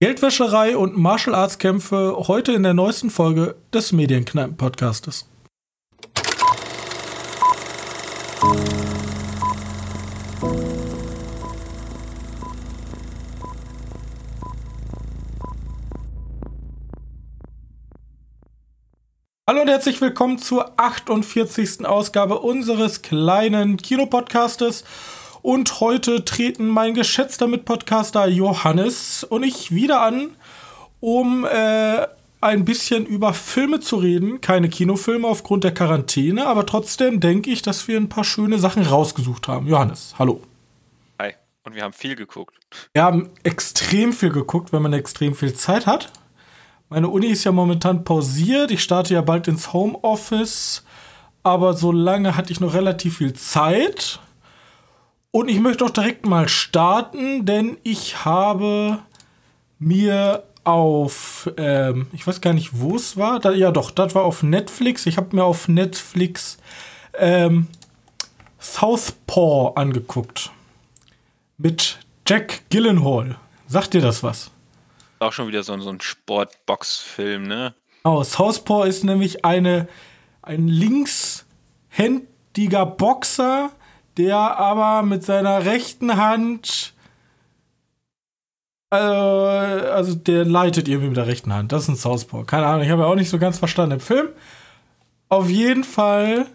Geldwäscherei und Martial Arts Kämpfe heute in der neuesten Folge des Medienkneipen Podcastes. Hallo und herzlich willkommen zur 48. Ausgabe unseres kleinen Kinopodcastes. Und heute treten mein geschätzter Mitpodcaster Johannes und ich wieder an, um äh, ein bisschen über Filme zu reden. Keine Kinofilme aufgrund der Quarantäne, aber trotzdem denke ich, dass wir ein paar schöne Sachen rausgesucht haben. Johannes, hallo. Hi. Und wir haben viel geguckt. Wir haben extrem viel geguckt, wenn man extrem viel Zeit hat. Meine Uni ist ja momentan pausiert. Ich starte ja bald ins Homeoffice. Aber so lange hatte ich noch relativ viel Zeit. Und ich möchte auch direkt mal starten, denn ich habe mir auf, ähm, ich weiß gar nicht, wo es war. Da, ja, doch, das war auf Netflix. Ich habe mir auf Netflix ähm, Southpaw angeguckt. Mit Jack Gillenhall. Sagt dir das was? Auch schon wieder so, so ein Sportbox-Film, ne? Oh, Southpaw ist nämlich eine, ein linkshändiger Boxer, der aber mit seiner rechten Hand also, also der leitet irgendwie mit der rechten Hand. Das ist ein Southpaw. Keine Ahnung, ich habe ja auch nicht so ganz verstanden im Film. Auf jeden Fall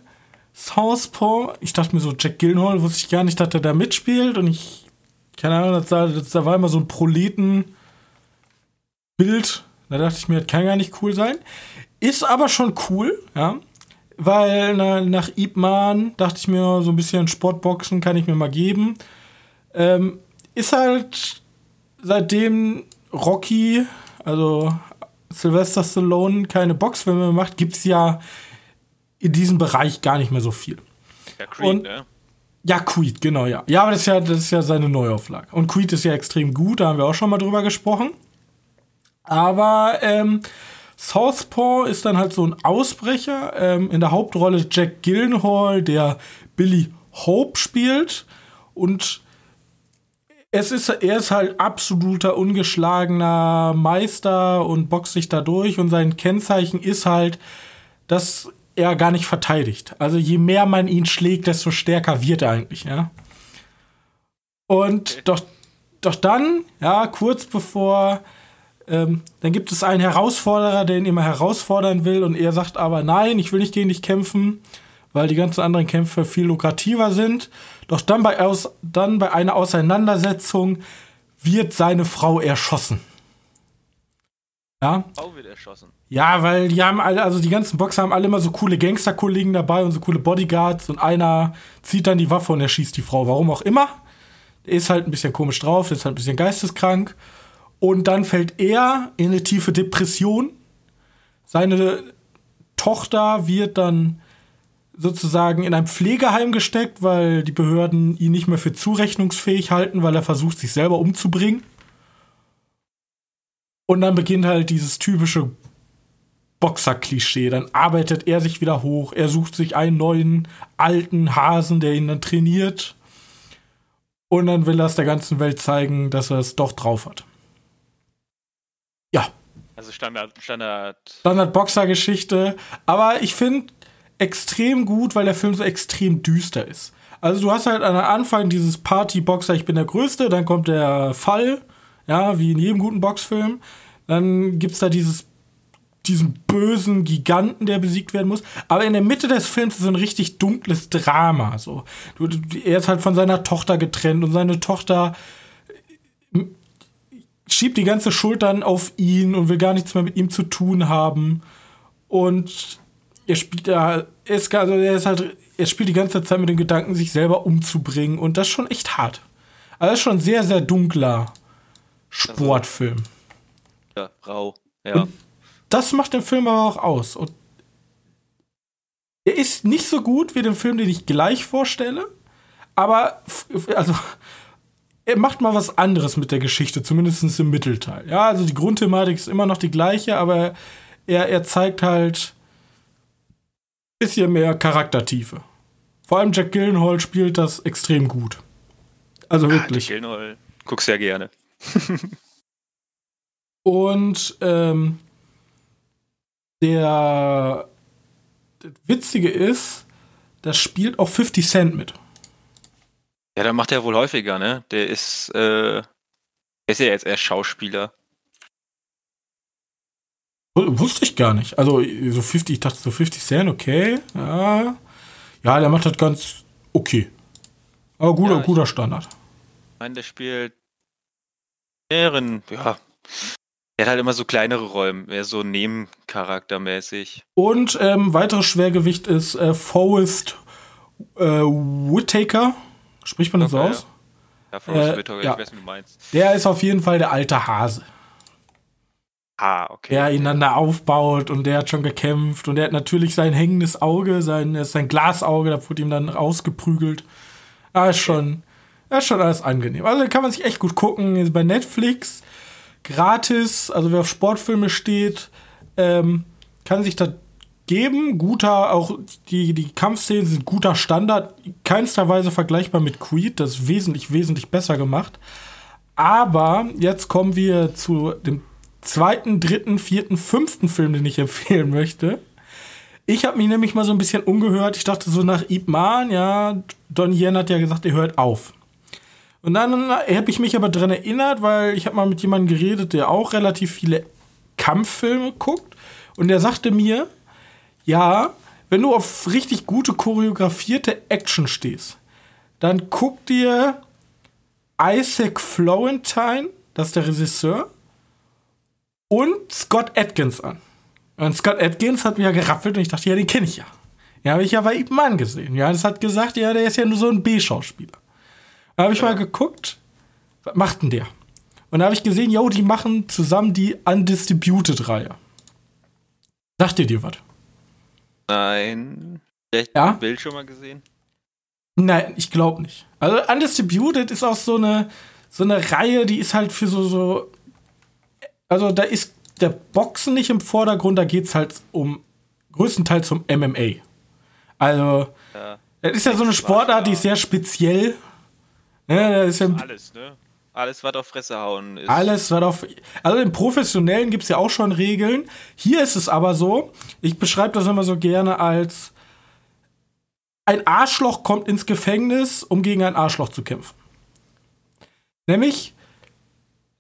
Southpaw. Ich dachte mir so, Jack Gillenhall wusste ich gar nicht, dass er da mitspielt. Und ich, keine Ahnung, das, das, da war immer so ein Proleten-Bild. Da dachte ich mir, das kann gar nicht cool sein. Ist aber schon cool, ja. Weil na, nach Ip Man dachte ich mir, so ein bisschen Sportboxen kann ich mir mal geben. Ähm, ist halt seitdem Rocky, also Sylvester Stallone, keine Boxfilme mehr macht, gibt es ja in diesem Bereich gar nicht mehr so viel. Ja, Creed, Und, ne? Ja, Creed, genau, ja. Ja, aber das ist ja, das ist ja seine Neuauflage. Und Creed ist ja extrem gut, da haben wir auch schon mal drüber gesprochen. Aber ähm, Southpaw ist dann halt so ein Ausbrecher. Ähm, in der Hauptrolle Jack Gillenhall, der Billy Hope spielt. Und es ist, er ist halt absoluter ungeschlagener Meister und boxt sich da durch. Und sein Kennzeichen ist halt, dass er gar nicht verteidigt. Also je mehr man ihn schlägt, desto stärker wird er eigentlich, ja. Und doch, doch dann, ja, kurz bevor ähm, dann gibt es einen Herausforderer, der ihn immer herausfordern will und er sagt aber nein, ich will nicht gegen dich kämpfen, weil die ganzen anderen Kämpfe viel lukrativer sind. Doch dann bei, aus, dann bei einer Auseinandersetzung wird seine Frau erschossen. Ja? Frau wird erschossen. Ja, weil die haben alle, also die ganzen Boxer haben alle immer so coole Gangsterkollegen dabei und so coole Bodyguards und einer zieht dann die Waffe und erschießt die Frau. Warum auch immer. Der ist halt ein bisschen komisch drauf, der ist halt ein bisschen geisteskrank. Und dann fällt er in eine tiefe Depression. Seine Tochter wird dann sozusagen in ein Pflegeheim gesteckt, weil die Behörden ihn nicht mehr für zurechnungsfähig halten, weil er versucht, sich selber umzubringen. Und dann beginnt halt dieses typische Boxer-Klischee. Dann arbeitet er sich wieder hoch, er sucht sich einen neuen alten Hasen, der ihn dann trainiert. Und dann will er es der ganzen Welt zeigen, dass er es doch drauf hat. Ja. Also Standard, Standard. Standard-Boxer-Geschichte. Aber ich finde extrem gut, weil der Film so extrem düster ist. Also du hast halt am Anfang dieses Party-Boxer, ich bin der Größte, dann kommt der Fall, ja, wie in jedem guten Boxfilm. Dann gibt es da dieses, diesen bösen Giganten, der besiegt werden muss. Aber in der Mitte des Films ist so ein richtig dunkles Drama. So. Er ist halt von seiner Tochter getrennt und seine Tochter schiebt die ganze Schuld dann auf ihn und will gar nichts mehr mit ihm zu tun haben. Und er spielt da, er ist, also er ist halt, er spielt die ganze Zeit mit dem Gedanken, sich selber umzubringen. Und das ist schon echt hart. Also das ist schon ein sehr, sehr dunkler Sportfilm. Ja, rau. Ja. Und das macht den Film aber auch aus. Und er ist nicht so gut wie den Film, den ich gleich vorstelle. Aber, also, er macht mal was anderes mit der Geschichte, zumindest im Mittelteil. Ja, also die Grundthematik ist immer noch die gleiche, aber er, er zeigt halt ein bisschen mehr Charaktertiefe. Vor allem Jack Gillenhall spielt das extrem gut. Also wirklich. Jack Gillenhall guckst ja gerne. Und ähm, der das Witzige ist, da spielt auch 50 Cent mit. Ja, der macht er wohl häufiger, ne? Der ist, äh, ist ja jetzt erst Schauspieler. Wusste ich gar nicht. Also, so 50, ich dachte so 50 Cent, okay. Ja, ja der macht das ganz okay. Aber guter, Ja, guter Standard. Ich meine, der spielt mehreren, ja. Der hat halt immer so kleinere Rollen, mehr so nebencharaktermäßig. Und ähm, weiteres Schwergewicht ist äh, Forrest äh, Whitaker. Spricht man das so Okay, aus? Ja, Äh, Whitaker, ja. ich weiß, wie du meinst. Der ist auf jeden Fall der alte Hase, Ah, okay. der ihn dann da aufbaut und der hat schon gekämpft und der hat natürlich sein hängendes Auge, sein, sein Glasauge, da wurde ihm dann rausgeprügelt. Ah, ist schon, ja, ist schon alles angenehm. Also kann man sich echt gut gucken. Ist bei Netflix gratis, also wer auf Sportfilme steht, ähm, kann sich das geben. Guter, auch die, die Kampfszenen sind guter Standard, keinster Weise vergleichbar mit Creed, das ist wesentlich, wesentlich besser gemacht. Aber jetzt kommen wir zu dem zweiten, dritten, vierten, fünften Film, den ich empfehlen möchte. Ich habe mich nämlich mal so ein bisschen umgehört. Ich dachte so nach Ip Man, ja, Don Yen hat ja gesagt, er hört auf. Und dann habe ich mich aber dran erinnert, weil ich habe mal mit jemandem geredet, der auch relativ viele Kampffilme guckt. Und der sagte mir, ja, wenn du auf richtig gute choreografierte Action stehst, dann guck dir Isaac Florentine, das ist der Regisseur, und Scott Atkins an. Und Scott Atkins hat mich ja gerappelt und ich dachte, ja, den kenne ich ja. Ja, habe ich ja bei Ip Man gesehen. Ja, das hat gesagt, ja, der ist ja nur so ein B-Schauspieler. Da habe ich mal geguckt, was macht denn der? Und da habe ich gesehen, yo, die machen zusammen die Undistributed-Reihe. Sagt ihr dir was? Nein. Vielleicht Ja? Bild schon mal gesehen? Nein, ich glaube nicht. Also Undistributed ist auch so eine, so eine Reihe, die ist halt für so, so. Also da ist der Boxen nicht im Vordergrund, da geht es halt um größtenteils um MMA. Also, Ja. das ist ja so eine Sportart, die ist sehr speziell. Ne, da ist ja Alles, ne? Alles, was auf Fresse hauen ist. alles, was auf. Also im Professionellen gibt es ja auch schon Regeln. Hier ist es aber so, ich beschreibe das immer so gerne als ein Arschloch kommt ins Gefängnis, um gegen ein Arschloch zu kämpfen. Nämlich,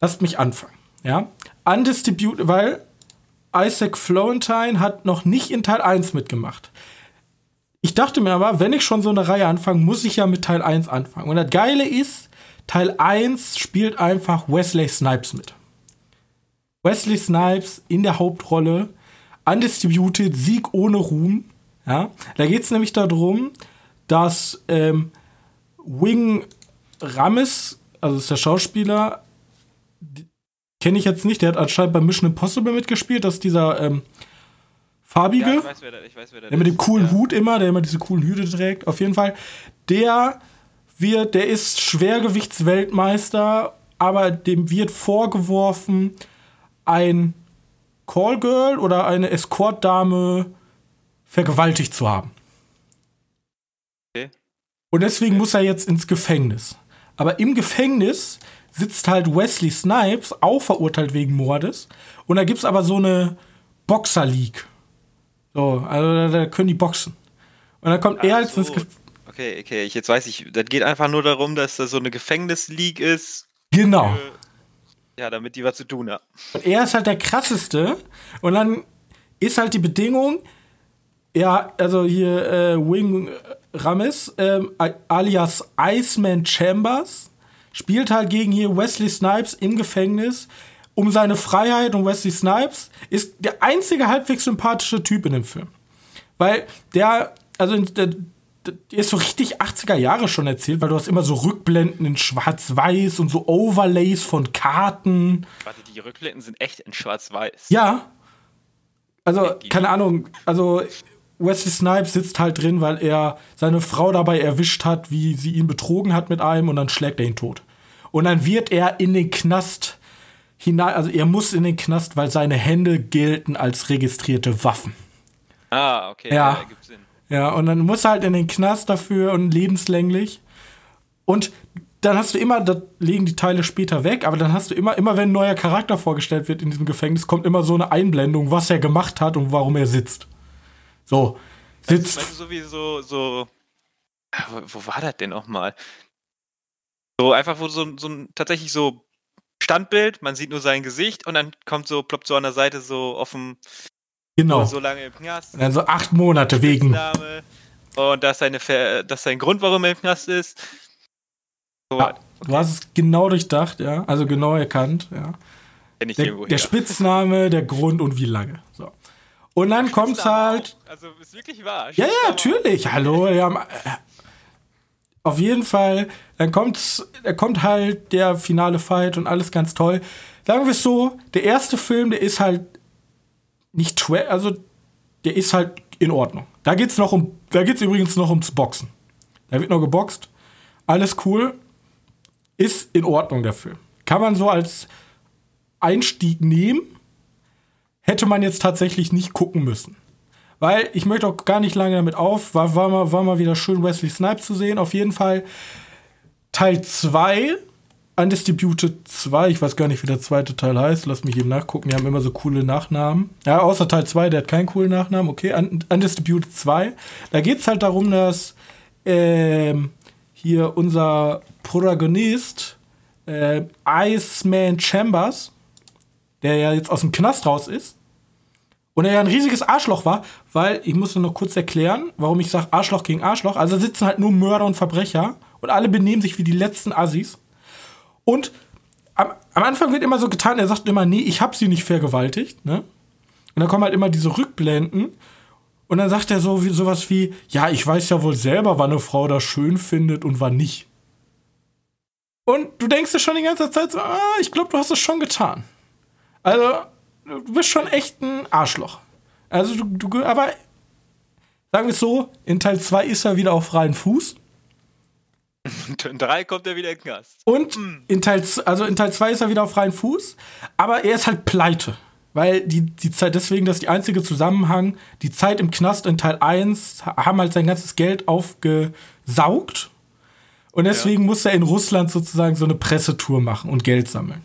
lasst mich anfangen, ja. Undistributed, weil Isaac Florentine hat noch nicht in Teil 1 mitgemacht. Ich dachte mir aber, wenn ich schon so eine Reihe anfange, muss ich ja mit Teil 1 anfangen. Und das Geile ist, Teil 1 spielt einfach Wesley Snipes mit. Wesley Snipes in der Hauptrolle, Undistributed, Sieg ohne Ruhm. Ja? Da geht es nämlich darum, dass ähm, Wing Rames, also ist der Schauspieler, kenne ich jetzt nicht, der hat anscheinend bei Mission Impossible mitgespielt, das ist dieser ähm, farbige. Ja, ich weiß, wer da, ich weiß, wer da Der mit dem coolen ja. Hut immer, der immer diese coolen Hüte trägt. Auf jeden Fall. Der wird, der ist Schwergewichtsweltmeister, aber dem wird vorgeworfen, ein Callgirl oder eine Escortdame vergewaltigt zu haben. Okay. Und deswegen muss er jetzt ins Gefängnis. Aber im Gefängnis sitzt halt Wesley Snipes, auch verurteilt wegen Mordes. Und da gibt's aber so eine Boxer-League. So, also da, da können die boxen. Und dann kommt er Ach jetzt ins. Gefängnis. Okay, okay, ich, jetzt weiß ich, das geht einfach nur darum, dass da so eine Gefängnisleague ist. Genau. Äh, Ja, damit die was zu tun haben. Und er ist halt der krasseste. Und dann ist halt die Bedingung, ja, also hier äh, Wing Rames, ähm, alias Iceman Chambers, spielt halt gegen hier Wesley Snipes im Gefängnis um seine Freiheit. Und Wesley Snipes ist der einzige halbwegs sympathische Typ in dem Film. Weil der, also der ist so richtig 80er Jahre schon erzählt, weil du hast immer so Rückblenden in Schwarz-Weiß und so Overlays von Karten. Warte, die Rückblenden sind echt in schwarz-weiß. Ja. Also, keine Ahnung. Also, Wesley Snipes sitzt halt drin, weil er seine Frau dabei erwischt hat, wie sie ihn betrogen hat mit einem und dann schlägt er ihn tot. Und dann wird er in den Knast hinein, also er muss in den Knast, weil seine Hände gelten als registrierte Waffen. Ah, okay, Ja. ja. Ja, und dann muss er halt in den Knast dafür und lebenslänglich. Und dann hast du immer, da legen die Teile später weg, aber dann hast du immer, immer wenn ein neuer Charakter vorgestellt wird in diesem Gefängnis, kommt immer so eine Einblendung, was er gemacht hat und warum er sitzt. So, sitzt. Meinst du sowieso so. Wo, wo war das denn nochmal? So einfach, wo so, so ein tatsächlich so Standbild, man sieht nur sein Gesicht und dann kommt so, ploppt so an der Seite so offen Genau. so lange im Knast. Und dann so acht Monate wegen. Und das ist seine Ver das ist sein Grund, warum er im Knast ist. So, Ja, Du hast es genau durchdacht, ja. Also genau erkannt, ja. Der, der. Spitzname, der Grund und wie lange. So. Und dann kommt's Spitzname halt. auch. Also ist wirklich wahr. Ja, ja, natürlich. Hallo, ja. äh, Auf jeden Fall, dann kommt's, da kommt halt der finale Fight und alles ganz toll. Sagen wir es so, der erste Film, der ist halt nicht tra also der ist halt in Ordnung. Da geht's noch um, da geht's übrigens noch ums Boxen. Da wird noch geboxt. Alles cool. Ist in Ordnung der Film. Kann man so als Einstieg nehmen. Hätte man jetzt tatsächlich nicht gucken müssen. Weil ich möchte auch gar nicht lange damit auf. War, war, mal, war mal wieder schön, Wesley Snipes zu sehen. Auf jeden Fall Teil 2, Undisputed 2. Ich weiß gar nicht, wie der zweite Teil heißt. Lass mich eben nachgucken. Die haben immer so coole Nachnamen. Ja, außer Teil 2, der hat keinen coolen Nachnamen. Okay, Un- Undisputed 2. Da geht es halt darum, dass ähm, hier unser Protagonist, äh, Iceman Chambers, der ja jetzt aus dem Knast raus ist, und er ja ein riesiges Arschloch war, weil, ich muss nur noch kurz erklären, warum ich sage Arschloch gegen Arschloch. Also sitzen halt nur Mörder und Verbrecher und alle benehmen sich wie die letzten Assis. Und am, am Anfang wird immer so getan, er sagt immer, nee, ich hab sie nicht vergewaltigt, ne? Und dann kommen halt immer diese Rückblenden. Und dann sagt er so wie, sowas wie, ja, ich weiß ja wohl selber, wann eine Frau das schön findet und wann nicht. Und du denkst dir schon die ganze Zeit so, ah, ich glaube, du hast es schon getan. Also, du bist schon echt ein Arschloch. Also, du, du aber sagen wir es so, in Teil 2 ist er wieder auf freien Fuß. In drei kommt er wieder in den Knast. Und in Teil, also in Teil 2 ist er wieder auf freien Fuß, aber er ist halt pleite. Weil die, die Zeit, deswegen, das ist die einzige Zusammenhang, die Zeit im Knast in Teil 1 ha- haben halt sein ganzes Geld aufgesaugt. Und deswegen muss er in Russland sozusagen so eine Pressetour machen und Geld sammeln.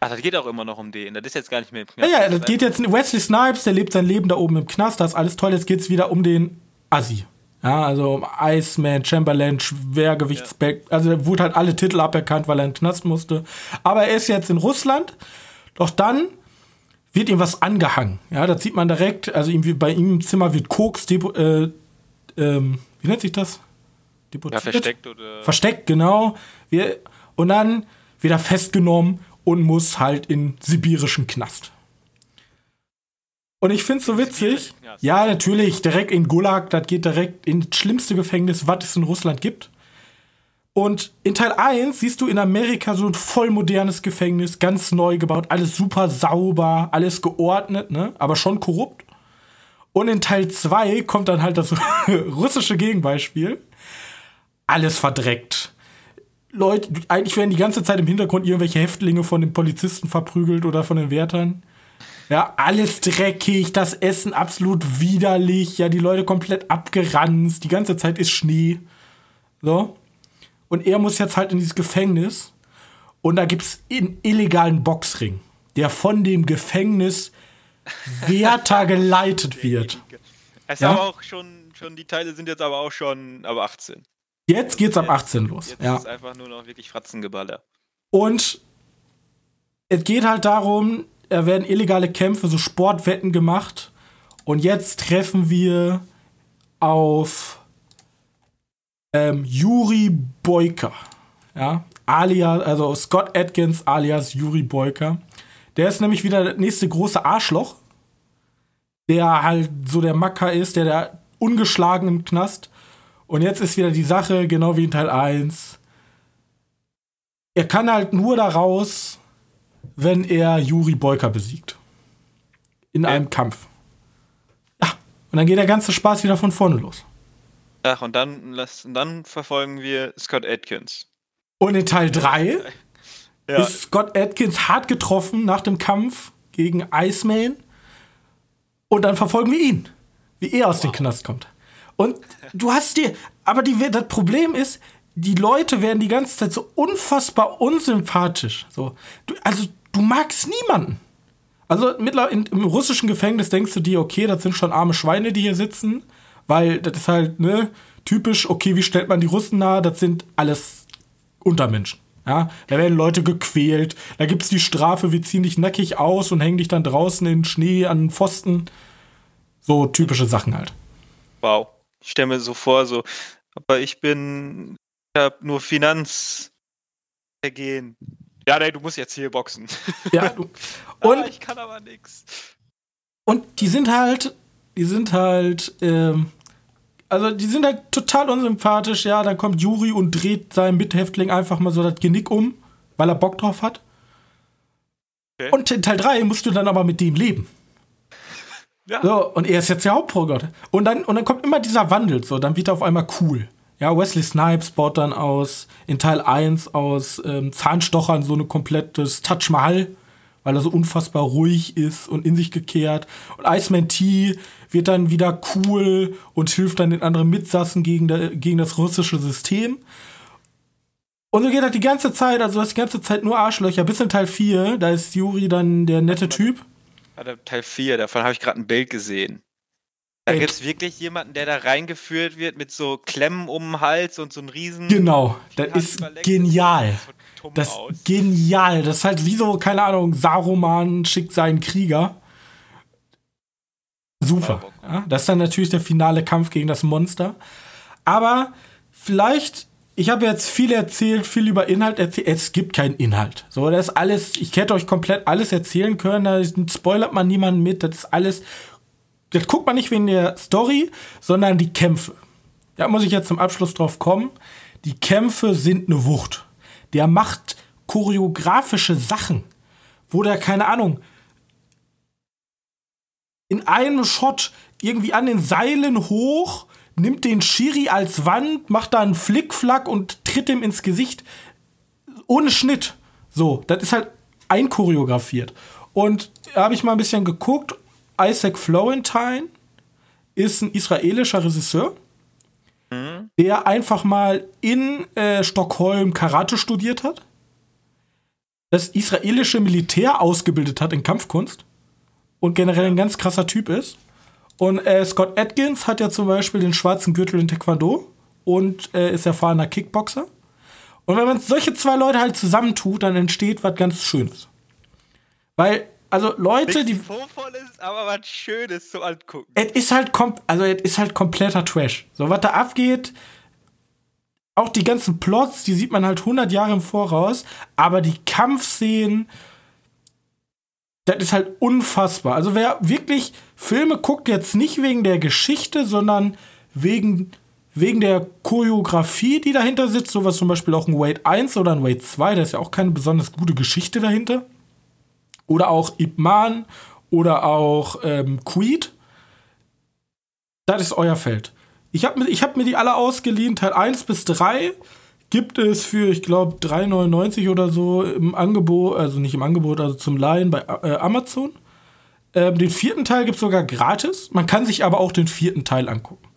Ach, das geht auch immer noch um den. Das ist jetzt gar nicht mehr im Ja, Knast. ja, das geht jetzt. Wesley Snipes, der lebt sein Leben da oben im Knast, das ist alles toll. Jetzt geht's wieder um den Assi. Ja, also Iceman, Chamberlain, Schwergewichtsback. Also er wurde halt alle Titel aberkannt, weil er in den Knast musste. Aber er ist jetzt in Russland. Doch dann wird ihm was angehangen. Ja, das sieht man direkt. Also ihm, bei ihm im Zimmer wird Koks, depo, äh, ähm, wie nennt sich das? Ja, Deportiert? versteckt oder. Versteckt, genau. Wir, und dann wird er festgenommen und muss halt in sibirischen Knast. Und ich finde es so witzig. Ja, natürlich, direkt in Gulag, das geht direkt ins schlimmste Gefängnis, was es in Russland gibt. Und in Teil 1 siehst du in Amerika so ein voll modernes Gefängnis, ganz neu gebaut, alles super sauber, alles geordnet, ne? aber schon korrupt. Und in Teil 2 kommt dann halt das russische Gegenbeispiel. Alles verdreckt. Leute, eigentlich werden die ganze Zeit im Hintergrund irgendwelche Häftlinge von den Polizisten verprügelt oder von den Wärtern. Ja, alles dreckig, das Essen absolut widerlich, ja, die Leute komplett abgeranzt, die ganze Zeit ist Schnee. So. Und er muss jetzt halt in dieses Gefängnis und da gibt's einen illegalen Boxring, der von dem Gefängnis Wärter geleitet wird. Es ist Ja. aber auch schon, schon, die Teile sind jetzt aber auch schon ab 18. Jetzt geht's ab 18 los. Jetzt Ja. ist es einfach nur noch wirklich Fratzengeballer. Und es geht halt darum, da werden illegale Kämpfe, so Sportwetten gemacht. Und jetzt treffen wir auf ähm, Juri Boyka. Ja, alias, also Scott Atkins alias Juri Boyka. Der ist nämlich wieder das nächste große Arschloch. Der halt so der Macker ist, der da ungeschlagen im Knast. Und jetzt ist wieder die Sache, genau wie in Teil 1 er kann halt nur da raus, wenn er Juri Boyka besiegt. In Ja. einem Kampf. Ja, und dann geht der ganze Spaß wieder von vorne los. Ach, und dann, lassen, dann verfolgen wir Scott Atkins. Und in Teil 3 Ja, ist Scott Atkins hart getroffen nach dem Kampf gegen Iceman. Und dann verfolgen wir ihn, wie er aus dem Knast kommt. Und du hast dir, aber die, das Problem ist, die Leute werden die ganze Zeit so unfassbar unsympathisch. So, du, also du magst niemanden. Also mittlerweile im russischen Gefängnis denkst du dir, okay, das sind schon arme Schweine, die hier sitzen, weil das ist halt ne typisch. Okay, wie stellt man die Russen nahe? Das sind alles Untermenschen. Ja, da werden Leute gequält. Da gibt es die Strafe, wir ziehen dich nackig aus und hängen dich dann draußen in Schnee an Pfosten. So typische Sachen halt. Wow. Ich stelle mir so vor, so, aber ich bin, ich habe nur Finanzvergehen. Ja, nee, du musst jetzt hier boxen. Ja, du, und ah, ich kann aber nichts. Und die sind halt, die sind halt, ähm, also die sind halt total unsympathisch. Ja, dann kommt Juri und dreht seinem Mithäftling einfach mal so das Genick um, weil er Bock drauf hat. Okay. Und in Teil 3 musst du dann aber mit dem leben. Ja. So, und er ist jetzt der Hauptprotagonist. Und dann, und dann kommt immer dieser Wandel, so, dann wird er auf einmal cool. Ja, Wesley Snipes baut dann aus, in Teil 1 aus ähm, Zahnstochern so ein komplettes Touch Mahal weil er so unfassbar ruhig ist und in sich gekehrt. Und Iceman T wird dann wieder cool und hilft dann den anderen Mitsassen gegen, der, gegen das russische System. Und so geht das die ganze Zeit, also das die ganze Zeit nur Arschlöcher, bis in Teil 4, da ist Juri dann der nette Typ. Teil 4, davon habe ich gerade ein Bild gesehen. Da gibt es wirklich jemanden, der da reingeführt wird mit so Klemmen um den Hals und so einem riesen. Genau, das ist genial. Das ist genial. Das ist halt wie so, keine Ahnung, Saruman schickt seinen Krieger. Super. Ja, das ist dann natürlich der finale Kampf gegen das Monster. Aber vielleicht, ich habe jetzt viel erzählt, viel über Inhalt erzählt. Es gibt keinen Inhalt. So, das ist alles, ich hätte euch komplett alles erzählen können. Da spoilert man niemanden mit. Das ist alles das guckt man nicht wegen der Story, sondern die Kämpfe. Da muss ich jetzt zum Abschluss drauf kommen. Die Kämpfe sind eine Wucht. Der macht choreografische Sachen, wo der, keine Ahnung, in einem Shot irgendwie an den Seilen hoch, nimmt den Shiri als Wand, macht da einen Flickflack und tritt ihm ins Gesicht. Ohne Schnitt. So, das ist halt einchoreografiert. Und da habe ich mal ein bisschen geguckt Isaac Florentine ist ein israelischer Regisseur, mhm. der einfach mal in äh, Stockholm Karate studiert hat, das israelische Militär ausgebildet hat in Kampfkunst und generell ein ganz krasser Typ ist. Und äh, Scott Atkins hat ja zum Beispiel den schwarzen Gürtel in Taekwondo und äh, ist erfahrener Kickboxer. Und wenn man solche zwei Leute halt zusammentut, dann entsteht was ganz Schönes. Weil also Leute, die. ist, aber was Schönes zu angucken. Es ist halt, also es ist halt kompletter Trash. So, was da abgeht, auch die ganzen Plots, die sieht man halt 100 Jahre im Voraus, aber die Kampfszenen, das ist halt unfassbar. Also wer wirklich Filme guckt, jetzt nicht wegen der Geschichte, sondern wegen, wegen der Choreografie, die dahinter sitzt, sowas zum Beispiel auch ein Wade 1 oder ein Wade 2, da ist ja auch keine besonders gute Geschichte dahinter oder auch Ip Man oder auch ähm, Creed. Das ist euer Feld. Ich habe mir, hab mir die alle ausgeliehen, Teil 1 bis 3 gibt es für, ich glaube, 3,99 oder so im Angebot, also nicht im Angebot, also zum Leihen bei äh, Amazon. Ähm, den vierten Teil gibt es sogar gratis. Man kann sich aber auch den vierten Teil angucken.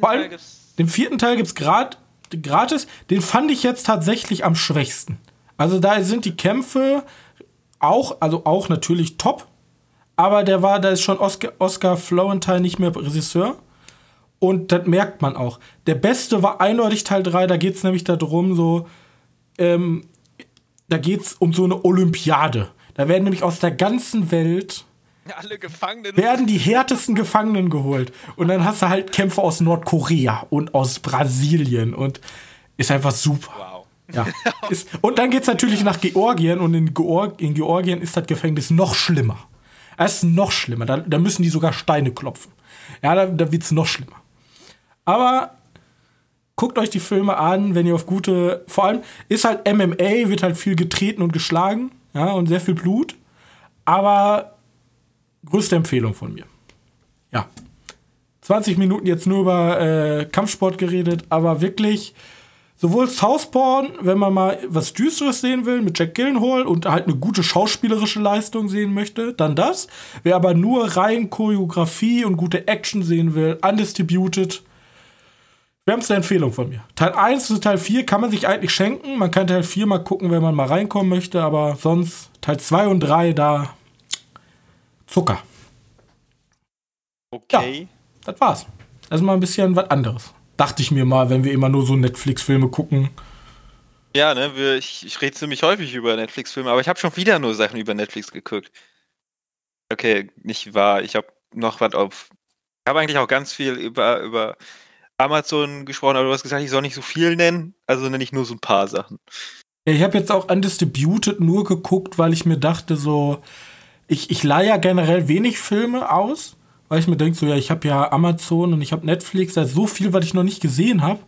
Vor allem, den vierten Teil gibt es grad, gratis. Den fand ich jetzt tatsächlich am schwächsten. Also da sind die Kämpfe auch, also auch natürlich top, aber der war, da ist schon Oscar, Oscar Florentine nicht mehr Regisseur. Und das merkt man auch. Der beste war eindeutig Teil 3, da geht es nämlich darum, so, ähm, da geht es um so eine Olympiade. Da werden nämlich aus der ganzen Welt werden die härtesten Gefangenen geholt. Und dann hast du halt Kämpfer aus Nordkorea und aus Brasilien und ist einfach super. Wow. Ja. Ist, und dann geht es natürlich nach Georgien und in, Georg, in, Georgien ist das Gefängnis noch schlimmer. Es ist noch schlimmer. Da, da, müssen die sogar Steine klopfen. Ja, da, da wird es noch schlimmer. Aber guckt euch die Filme an, wenn ihr auf gute. Vor allem ist halt MMA, wird halt viel getreten und geschlagen. Ja, und sehr viel Blut. Aber größte Empfehlung von mir. Ja. 20 Minuten jetzt nur über äh, Kampfsport geredet, aber wirklich sowohl Southpaw, wenn man mal was Düsteres sehen will, mit Jack Gillenhall und halt eine gute schauspielerische Leistung sehen möchte, dann das. Wer aber nur rein Choreografie und gute Action sehen will, Undistributed, Wärmste Empfehlung von mir. Teil 1 und Teil 4 kann man sich eigentlich schenken. Man kann Teil 4 mal gucken, wenn man mal reinkommen möchte, aber sonst Teil 2 und 3 da Zucker. Okay. Ja, das war's. Das ist mal ein bisschen was anderes. Dachte ich mir mal, wenn wir immer nur so Netflix-Filme gucken. Ja, ne, wir, ich, ich rede ziemlich häufig über Netflix-Filme, aber ich habe schon wieder nur Sachen über Netflix geguckt. Okay, nicht wahr. Ich habe noch was auf. Ich habe eigentlich auch ganz viel über, über Amazon gesprochen, aber du hast gesagt, ich soll nicht so viel nennen, also nenne ich nur so ein paar Sachen. Ja, ich habe jetzt auch Undistributed nur geguckt, weil ich mir dachte, so, ich, ich leihe ja generell wenig Filme aus, weil ich mir denke, so, ja, ich habe ja Amazon und ich habe Netflix, da ist so viel, was ich noch nicht gesehen habe.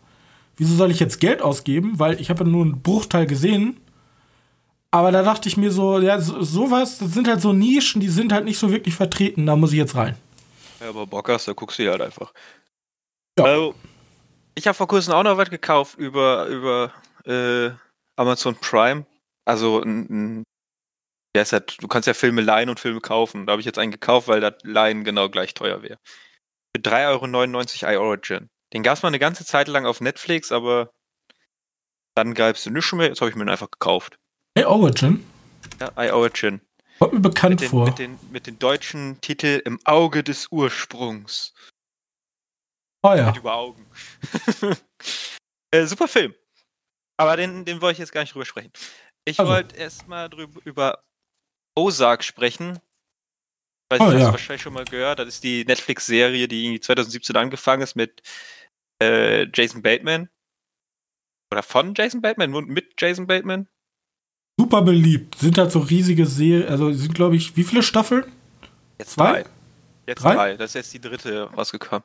Wieso soll ich jetzt Geld ausgeben? Weil ich habe ja nur einen Bruchteil gesehen. Aber da dachte ich mir so, ja, so, sowas, das sind halt so Nischen, die sind halt nicht so wirklich vertreten, da muss ich jetzt rein. Ja, aber Bock hast, da guckst du halt einfach. Ja. Also, ich habe vor kurzem auch noch was gekauft über, über äh, Amazon Prime. Also ein, ein ja, ist halt, du kannst ja Filme leihen und Filme kaufen. Da habe ich jetzt einen gekauft, weil das Leihen genau gleich teuer wäre. Für 3,99 Euro iOrigin. Den gab es mal eine ganze Zeit lang auf Netflix, aber dann gab es den nicht mehr. Jetzt habe ich mir den einfach gekauft. Hey, Origin? Ja, iOrigin. Kommt mir bekannt Mit den, vor. mit, den, mit den deutschen Titel Im Auge des Ursprungs. oh ja. Mit über Augen. äh, super Film. Aber den, den wollte ich jetzt gar nicht drüber sprechen. Ich Also. wollte erstmal drüber über Ozark sprechen. Weiß Oh, ich, hast ja. wahrscheinlich schon mal gehört. Das ist die Netflix-Serie, die irgendwie 2017 angefangen ist mit äh, Jason Bateman. Oder von Jason Bateman und mit Jason Bateman. Super beliebt. Sind halt so riesige Serien, also sind, glaube ich, wie viele Staffeln? Jetzt Zwei? drei. Jetzt Drei? drei. Das ist jetzt die dritte rausgekommen.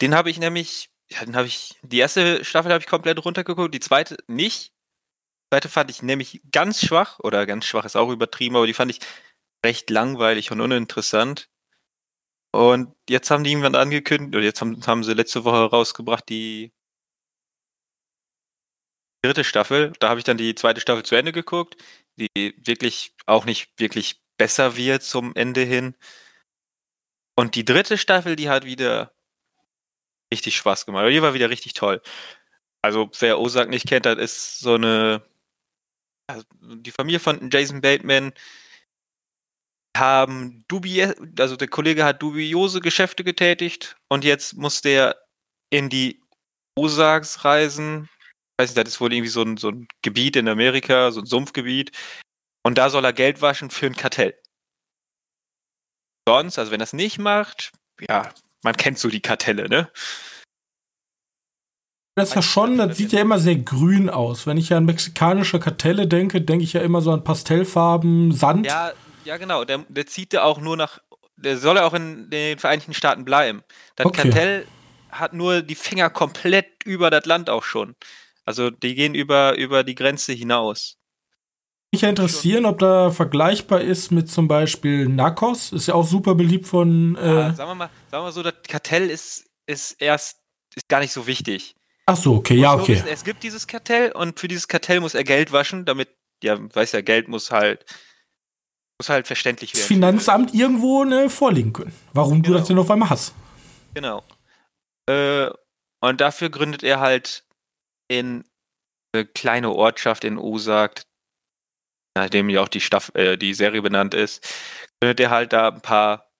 Den habe ich nämlich, ja, den habe ich, die erste Staffel habe ich komplett runtergeguckt, die zweite nicht. Zweite fand ich nämlich ganz schwach, oder ganz schwach ist auch übertrieben, aber die fand ich recht langweilig und uninteressant. Und jetzt haben die irgendwann angekündigt, oder jetzt haben, haben sie letzte Woche rausgebracht, die dritte Staffel. Da habe ich dann die zweite Staffel zu Ende geguckt, die wirklich auch nicht wirklich besser wird zum Ende hin. Und die dritte Staffel, die hat wieder richtig Spaß gemacht. Die war wieder richtig toll. Also, wer Ozark nicht kennt, das ist so eine. Also die Familie von Jason Bateman haben dubi also der Kollege hat dubiose Geschäfte getätigt und jetzt muss der in die Ozarks reisen. Ich weiß nicht, das ist wohl irgendwie so ein, so ein Gebiet in Amerika, so ein Sumpfgebiet. Und da soll er Geld waschen für ein Kartell sonst, also wenn das nicht macht, ja, man kennt so die Kartelle, ne? Das ist ja schon, das sieht ja immer sehr grün aus. Wenn ich ja an mexikanische Kartelle denke, denke ich ja immer so an Pastellfarben, Sand. Ja, ja, genau. Der, der zieht ja auch nur nach, der soll ja auch in den Vereinigten Staaten bleiben. Das Okay. Kartell hat nur die Finger komplett über das Land auch schon. Also die gehen über, über die Grenze hinaus. Mich ja interessieren, ob da vergleichbar ist mit zum Beispiel Narcos. Ist ja auch super beliebt von. Ja, Äh, sagen wir mal, sagen wir mal so, das Kartell ist, ist erst ist gar nicht so wichtig. Ach so, okay, ja, okay. Wissen, es gibt dieses Kartell und für dieses Kartell muss er Geld waschen, damit, ja, weiß ja, Geld muss halt, muss halt verständlich Das werden. Finanzamt irgendwo ne, vorlegen können. Warum du Genau. das denn auf einmal hast. Genau. Äh, und dafür gründet er halt in eine kleine Ortschaft in Osag, nachdem ja auch die, Staff äh, die Serie benannt ist, gründet er halt da ein paar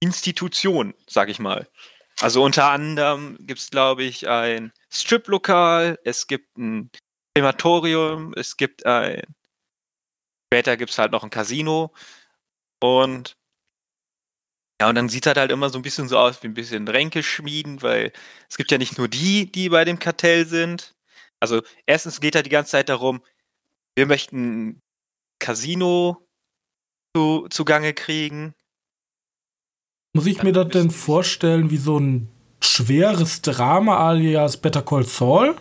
Institutionen, sag ich mal. Also unter anderem gibt es, glaube ich, ein Strip-Lokal, es gibt ein Krematorium, es gibt ein. Später gibt es halt noch ein Casino und ja, und dann sieht das halt immer so ein bisschen so aus wie ein bisschen Ränkeschmieden, weil es gibt ja nicht nur die, die bei dem Kartell sind. Also erstens geht da die ganze Zeit darum, wir möchten Casino zu, zugange kriegen. Muss ich mir das denn vorstellen wie so ein schweres Drama alias Better Call Saul?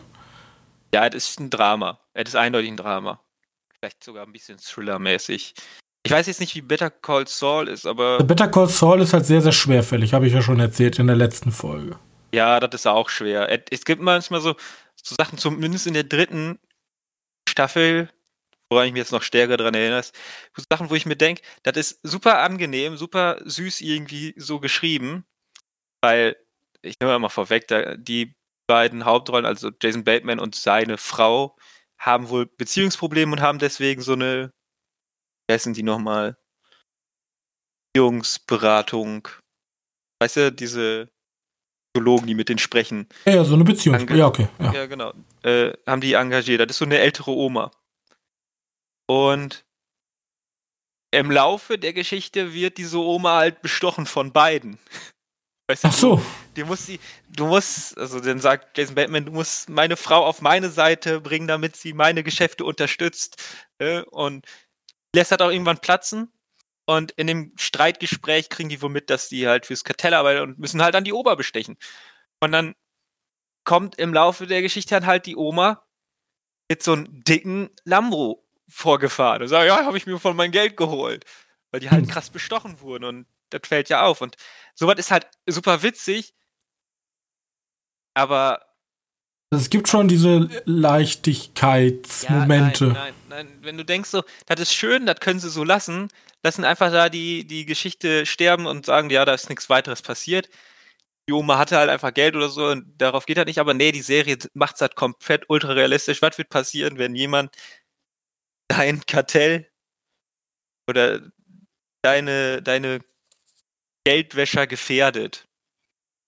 Ja, es ist ein Drama. Es ist eindeutig ein Drama. Vielleicht sogar ein bisschen Thriller-mäßig. Ich weiß jetzt nicht, wie Better Call Saul ist, aber Better Call Saul ist halt sehr, sehr schwerfällig, habe ich ja schon erzählt in der letzten Folge. Ja, das ist auch schwer. Es gibt manchmal so, so Sachen, zumindest in der dritten Staffel, woran ich mich jetzt noch stärker dran erinnere, so Sachen, wo ich mir denke, das ist super angenehm, super süß irgendwie so geschrieben, weil, ich nehme mal vorweg, da, die beiden Hauptrollen, also Jason Bateman und seine Frau, haben wohl Beziehungsprobleme und haben deswegen so eine, wie heißen die nochmal? Beziehungsberatung. Weißt du, diese Psychologen, die mit denen sprechen. Ja, ja so eine Beziehung. Ja, okay. Ja. ja, genau. Äh, haben die engagiert. Das ist so eine ältere Oma. Und im Laufe der Geschichte wird diese Oma halt bestochen von beiden. Weißt du, Ach so. Du, musst sie, du musst, also dann sagt Jason Batman, du musst meine Frau auf meine Seite bringen, damit sie meine Geschäfte unterstützt. Äh, und lässt halt auch irgendwann platzen. Und in dem Streitgespräch kriegen die wohl mit, dass die halt fürs Kartell arbeiten und müssen halt an die Ober bestechen. Und dann kommt im Laufe der Geschichte dann halt die Oma mit so einem dicken Lambo vorgefahren und sagt, ja, habe ich mir von meinem Geld geholt. Weil die halt hm. krass bestochen wurden und das fällt ja auf. Und sowas ist halt super witzig, aber. Es gibt schon diese Leichtigkeitsmomente. Ja, nein, nein, nein. Wenn du denkst so, das ist schön, das können sie so lassen, lassen einfach da die, die Geschichte sterben und sagen, ja, da ist nichts weiteres passiert. Die Oma hatte halt einfach Geld oder so und darauf geht er nicht, aber nee, die Serie macht es halt komplett ultra realistisch. Was wird passieren, wenn jemand dein Kartell oder deine, deine Geldwäscher gefährdet.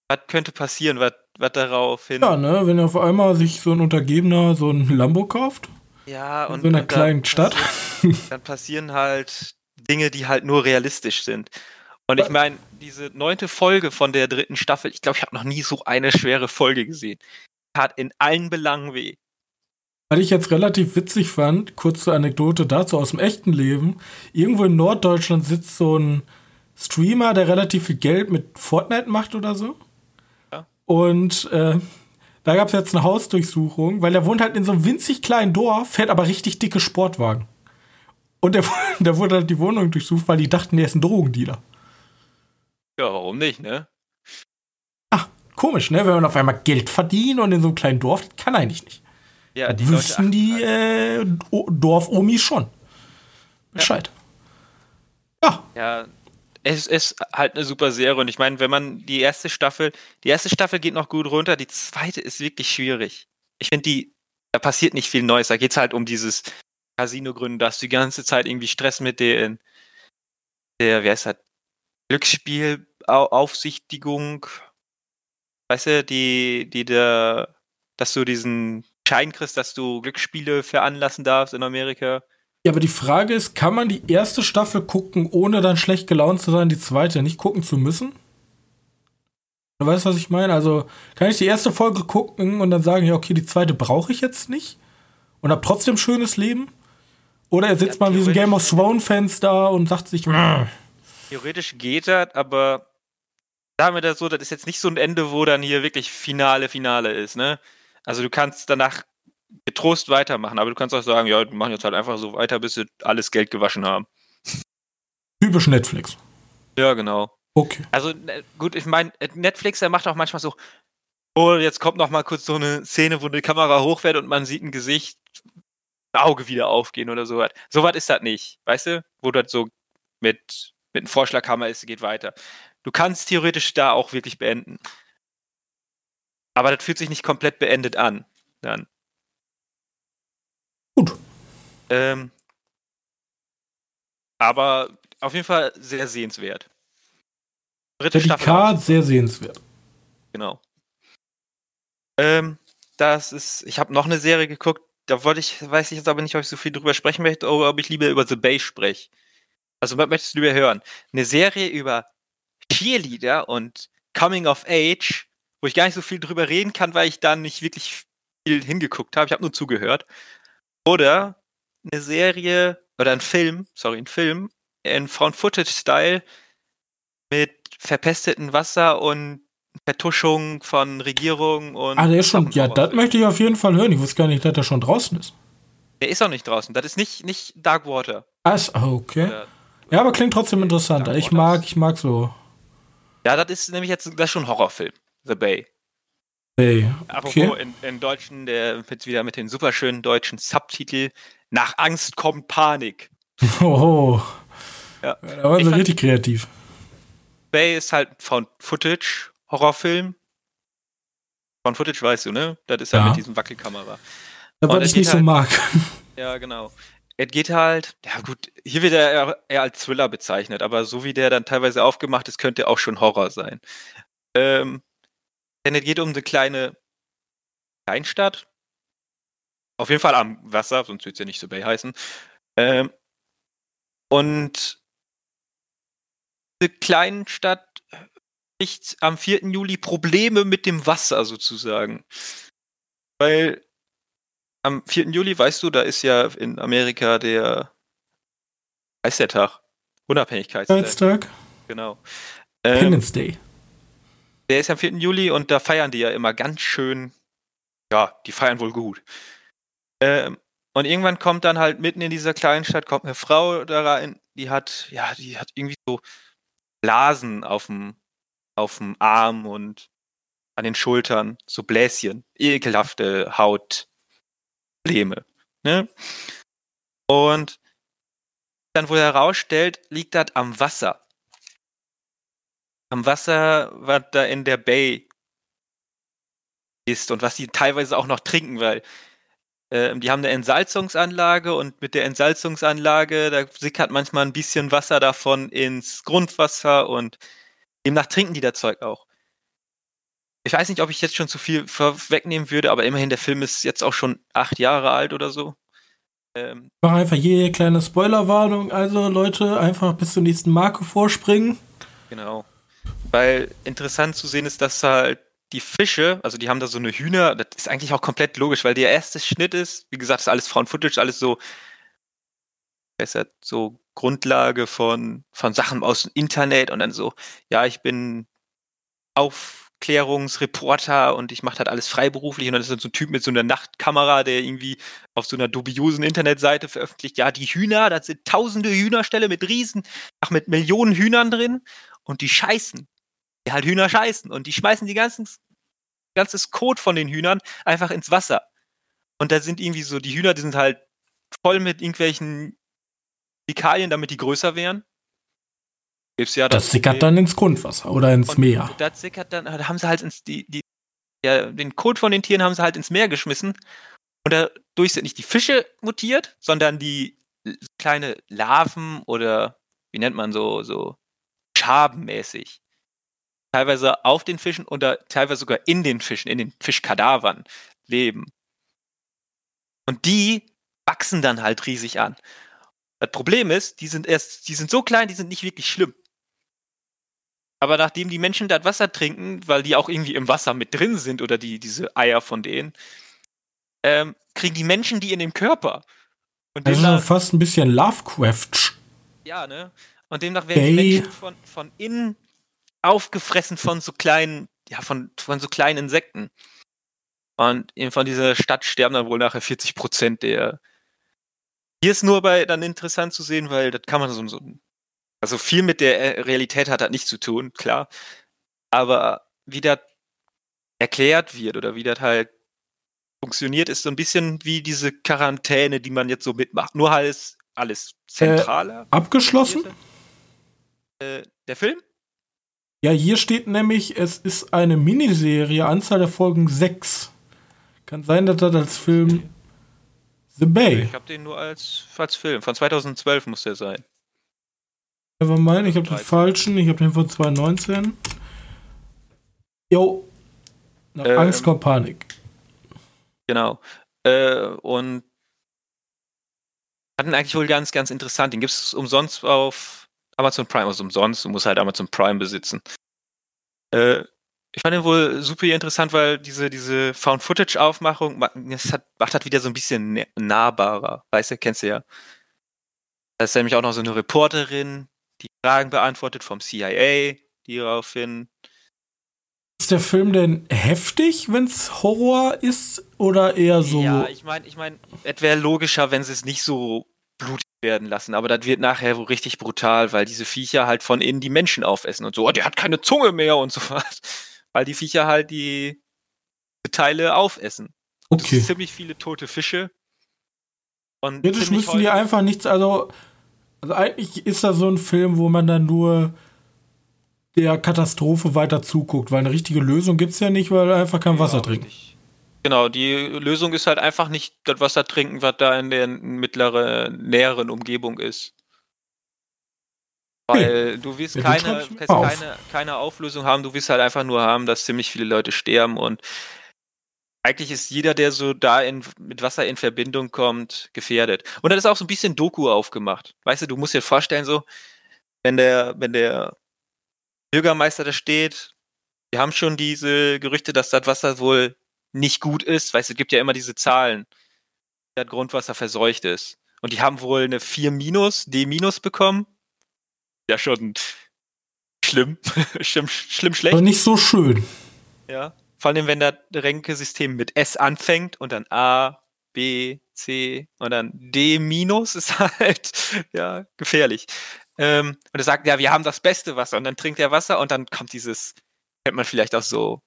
Was könnte passieren, was, was darauf hin. Ja, ne, wenn auf einmal sich so ein Untergebener so ein Lambo kauft. Ja, und. In so einer kleinen Stadt. Passieren, dann passieren halt Dinge, die halt nur realistisch sind. Und ich meine, diese neunte Folge von der dritten Staffel, ich glaube, ich habe noch nie so eine schwere Folge gesehen. Hat in allen Belangen weh. Was ich jetzt relativ witzig fand, kurze Anekdote dazu aus dem echten Leben. Irgendwo in Norddeutschland sitzt so ein Streamer, der relativ viel Geld mit Fortnite macht oder so. Ja. Und äh, da gab es jetzt eine Hausdurchsuchung, weil er wohnt halt in so einem winzig kleinen Dorf, fährt aber richtig dicke Sportwagen. Und der, der wurde halt die Wohnung durchsucht, weil die dachten, der ist ein Drogendealer. Ja, warum nicht, ne? Ach, komisch, ne? Wenn man auf einmal Geld verdient und in so einem kleinen Dorf, kann eigentlich nicht. Ja, die wüssten die äh, Dorfomi schon. Bescheid. Ja. Ja, es ist halt eine super Serie und ich meine, wenn man die erste Staffel, die erste Staffel geht noch gut runter, die zweite ist wirklich schwierig. Ich finde, die, da passiert nicht viel Neues. Da geht es halt um dieses Casino gründen, da hast du die ganze Zeit irgendwie Stress mit den, der, wie heißt das, Glücksspielaufsichtigung, weißt du, die, die der, dass du diesen Schein kriegst, dass du Glücksspiele veranlassen darfst in Amerika. Ja, aber die Frage ist, kann man die erste Staffel gucken, ohne dann schlecht gelaunt zu sein, die zweite nicht gucken zu müssen? Du weißt, was ich meine? Also, kann ich die erste Folge gucken und dann sagen, ja, okay, die zweite brauche ich jetzt nicht und hab trotzdem schönes Leben? Oder er sitzt ja, mal wie so ein Game of Thrones-Fans da und sagt sich, Mh. Theoretisch geht das, aber sagen wir das so, das ist jetzt nicht so ein Ende, wo dann hier wirklich Finale, Finale ist, ne? Also du kannst danach getrost weitermachen, aber du kannst auch sagen, ja, wir machen jetzt halt einfach so weiter, bis wir alles Geld gewaschen haben. Typisch Netflix. Ja, genau. Okay. Also ne, gut, ich meine, Netflix, der macht auch manchmal so, oh, jetzt kommt noch mal kurz so eine Szene, wo die Kamera hochfährt und man sieht ein Gesicht, ein Auge wieder aufgehen oder sowas. Sowas ist das nicht, weißt du? Wo das so mit, mit einem Vorschlaghammer ist, geht weiter. Du kannst theoretisch da auch wirklich beenden. Aber das fühlt sich nicht komplett beendet an. Dann. Gut. Ähm, aber auf jeden Fall sehr sehenswert. Dritte Staffel. sehr sehenswert. Genau. Ähm, das ist, ich habe noch eine Serie geguckt, da wollte ich, weiß ich jetzt aber nicht, ob ich so viel drüber sprechen möchte, oder ob ich lieber über The Bay spreche. Also, was möchtest du lieber hören? Eine Serie über Cheerleader und Coming of Age wo ich gar nicht so viel drüber reden kann, weil ich da nicht wirklich viel hingeguckt habe. Ich habe nur zugehört. Oder eine Serie oder ein Film, sorry, ein Film in Found-Footage-Style mit verpestetem Wasser und Vertuschung von Regierung und. Ah, der ist schon. Ja, das möchte ich auf jeden Fall hören. Ich wusste gar nicht, dass der schon draußen ist. Der ist auch nicht draußen. Das ist nicht, nicht Darkwater. Ah, okay. Oder, ja, aber klingt trotzdem interessant. Ich mag, ich mag so. Ja, das ist nämlich jetzt das ist schon ein Horrorfilm. The Bay. Bay. Okay. Apropos in, in Deutschen, der jetzt wieder mit den superschönen deutschen Subtitel Nach Angst kommt Panik. Oh. Ja. Da waren sie richtig kreativ. Bay ist halt Found Footage Horrorfilm. Von Footage weißt du, ne? Das ist ja, Ja. mit diesem Wackelkamera. Und was ich nicht geht so halt- mag. Ja, genau. Es geht halt, ja gut, hier wird er eher, eher als Thriller bezeichnet, aber so wie der dann teilweise aufgemacht ist, könnte auch schon Horror sein. Ähm, denn es geht um eine kleine Kleinstadt. Auf jeden Fall am Wasser, sonst würde es ja nicht so Bay heißen. Ähm, und diese kleinen Stadt kriegt am 4. Juli Probleme mit dem Wasser sozusagen. Weil am 4. Juli, weißt du, da ist ja in Amerika der, heißt der Tag? Unabhängigkeitstag, genau. Ähm, Independence Day. Der ist am 4. Juli und da feiern die ja immer ganz schön. Ja, die feiern wohl gut. Ähm, und irgendwann kommt dann halt mitten in dieser kleinen Stadt kommt eine Frau da rein, die hat, ja, die hat irgendwie so Blasen auf dem, auf dem Arm und an den Schultern, so Bläschen, ekelhafte Hautprobleme. Ne? Und dann wohl herausstellt, liegt das am Wasser am Wasser, was da in der Bay ist und was die teilweise auch noch trinken, weil ähm, die haben eine Entsalzungsanlage und mit der Entsalzungsanlage, da sickert manchmal ein bisschen Wasser davon ins Grundwasser und demnach trinken die das Zeug auch. Ich weiß nicht, ob ich jetzt schon zu viel vorwegnehmen würde, aber immerhin, der Film ist jetzt auch schon acht Jahre alt oder so. Ähm, Ich mache einfach jede kleine Spoilerwarnung. Also, Leute, einfach bis zur nächsten Marke vorspringen. Genau. Weil interessant zu sehen ist, dass halt die Fische, also die haben da so eine Hühner, das ist eigentlich auch komplett logisch, weil der erste Schnitt ist, wie gesagt, ist alles Frauen-Footage, alles so, ja so Grundlage von, von Sachen aus dem Internet und dann so, ja, ich bin Aufklärungsreporter und ich mache das alles freiberuflich und dann ist dann so ein Typ mit so einer Nachtkamera, der irgendwie auf so einer dubiosen Internetseite veröffentlicht, ja, die Hühner, das sind tausende Hühnerställe mit Riesen, ach, mit Millionen Hühnern drin und die scheißen. Die halt Hühner scheißen und die schmeißen die ganzen, ganzes Kot von den Hühnern einfach ins Wasser. Und da sind irgendwie so, die Hühner, die sind halt voll mit irgendwelchen Fäkalien, damit die größer werden. Gibt's ja Das sickert dann ins Grundwasser oder ins Meer. Das sickert dann, da haben sie halt ins, die, die, ja, den Kot von den Tieren haben sie halt ins Meer geschmissen. Und dadurch sind nicht die Fische mutiert, sondern die l- kleine Larven oder wie nennt man so, so schabenmäßig. Teilweise auf den Fischen oder teilweise sogar in den Fischen, in den Fischkadavern leben. Und die wachsen dann halt riesig an. Das Problem ist, die sind erst, die sind so klein, die sind nicht wirklich schlimm. Aber nachdem die Menschen das Wasser trinken, weil die auch irgendwie im Wasser mit drin sind oder die, diese Eier von denen, ähm, kriegen die Menschen die in den Körper. Und Das ist schon demnach, fast ein bisschen Lovecraft. ja, ne? Und demnach werden die Ey. Menschen von, von innen aufgefressen von so kleinen, ja, von, von so kleinen Insekten. Und eben von dieser Stadt sterben dann wohl nachher 40 Prozent der. Hier ist nur bei dann interessant zu sehen, weil das kann man so, so also viel mit der äh, Realität hat das nicht zu tun, klar. Aber wie das erklärt wird oder wie das halt funktioniert, ist so ein bisschen wie diese Quarantäne, die man jetzt so mitmacht. Nur alles, alles zentraler. Abgeschlossen? Äh, der Film? Ja, hier steht nämlich, es ist eine Miniserie, Anzahl der Folgen 6. Kann sein, dass das als Film The Bay. Ich habe den nur als, als Film. Von 2012 muss der sein. Never mind, ich habe den 13. falschen, ich habe den von 2019. Jo. Nach Ähm, Angst kommt Panik. Genau. Äh, und hatten eigentlich wohl ganz, ganz interessant. Den gibt es umsonst auf Amazon Prime. Also umsonst, du musst halt Amazon Prime besitzen. Äh, ich fand den wohl super interessant, weil diese, diese Found-Footage-Aufmachung ma- das hat, macht halt wieder so ein bisschen nä- nahbarer. Weißt du, kennst du ja. Da ist nämlich auch noch so eine Reporterin, die Fragen beantwortet vom CIA, die daraufhin Ist der Film denn heftig, wenn es Horror ist? Oder eher so. Ja, ich meine, ich meine, es wäre logischer, wenn sie es nicht so blutig werden lassen, aber das wird nachher wohl richtig brutal, weil diese Viecher halt von innen die Menschen aufessen und so, oh, der hat keine Zunge mehr und so was. Weil die Viecher halt die Teile aufessen. Okay. ziemlich viele tote Fische. Und ziemlich müssten die einfach nichts, also, also eigentlich ist das so ein Film, wo man dann nur der Katastrophe weiter zuguckt, weil eine richtige Lösung gibt es ja nicht, weil er einfach kein Wasser Ja, trinkt. richtig. Genau, die Lösung ist halt einfach nicht das Wasser trinken, was da in der mittleren, näheren Umgebung ist. Weil du wirst Ja, keine, wirst auf. keine, keine Auflösung haben, du wirst halt einfach nur haben, dass ziemlich viele Leute sterben und eigentlich ist jeder, der so da in, mit Wasser in Verbindung kommt, gefährdet. Und dann ist auch so ein bisschen Doku aufgemacht. Weißt du, du musst dir vorstellen, so, wenn der, wenn der Bürgermeister da steht, wir haben schon diese Gerüchte, dass das Wasser wohl nicht gut ist. Weißt du, es gibt ja immer diese Zahlen, dass Grundwasser verseucht ist. Und die haben wohl eine 4 minus, D minus bekommen. Ja, schon schlimm. schlimm, schlimm schlecht. Aber nicht so schön. Ja. Vor allem, wenn das Ränkesystem mit S anfängt und dann A, B, C und dann D minus ist halt ja gefährlich. Ähm, und er sagt, ja, wir haben das beste Wasser und dann trinkt er Wasser und dann kommt dieses, kennt man vielleicht auch so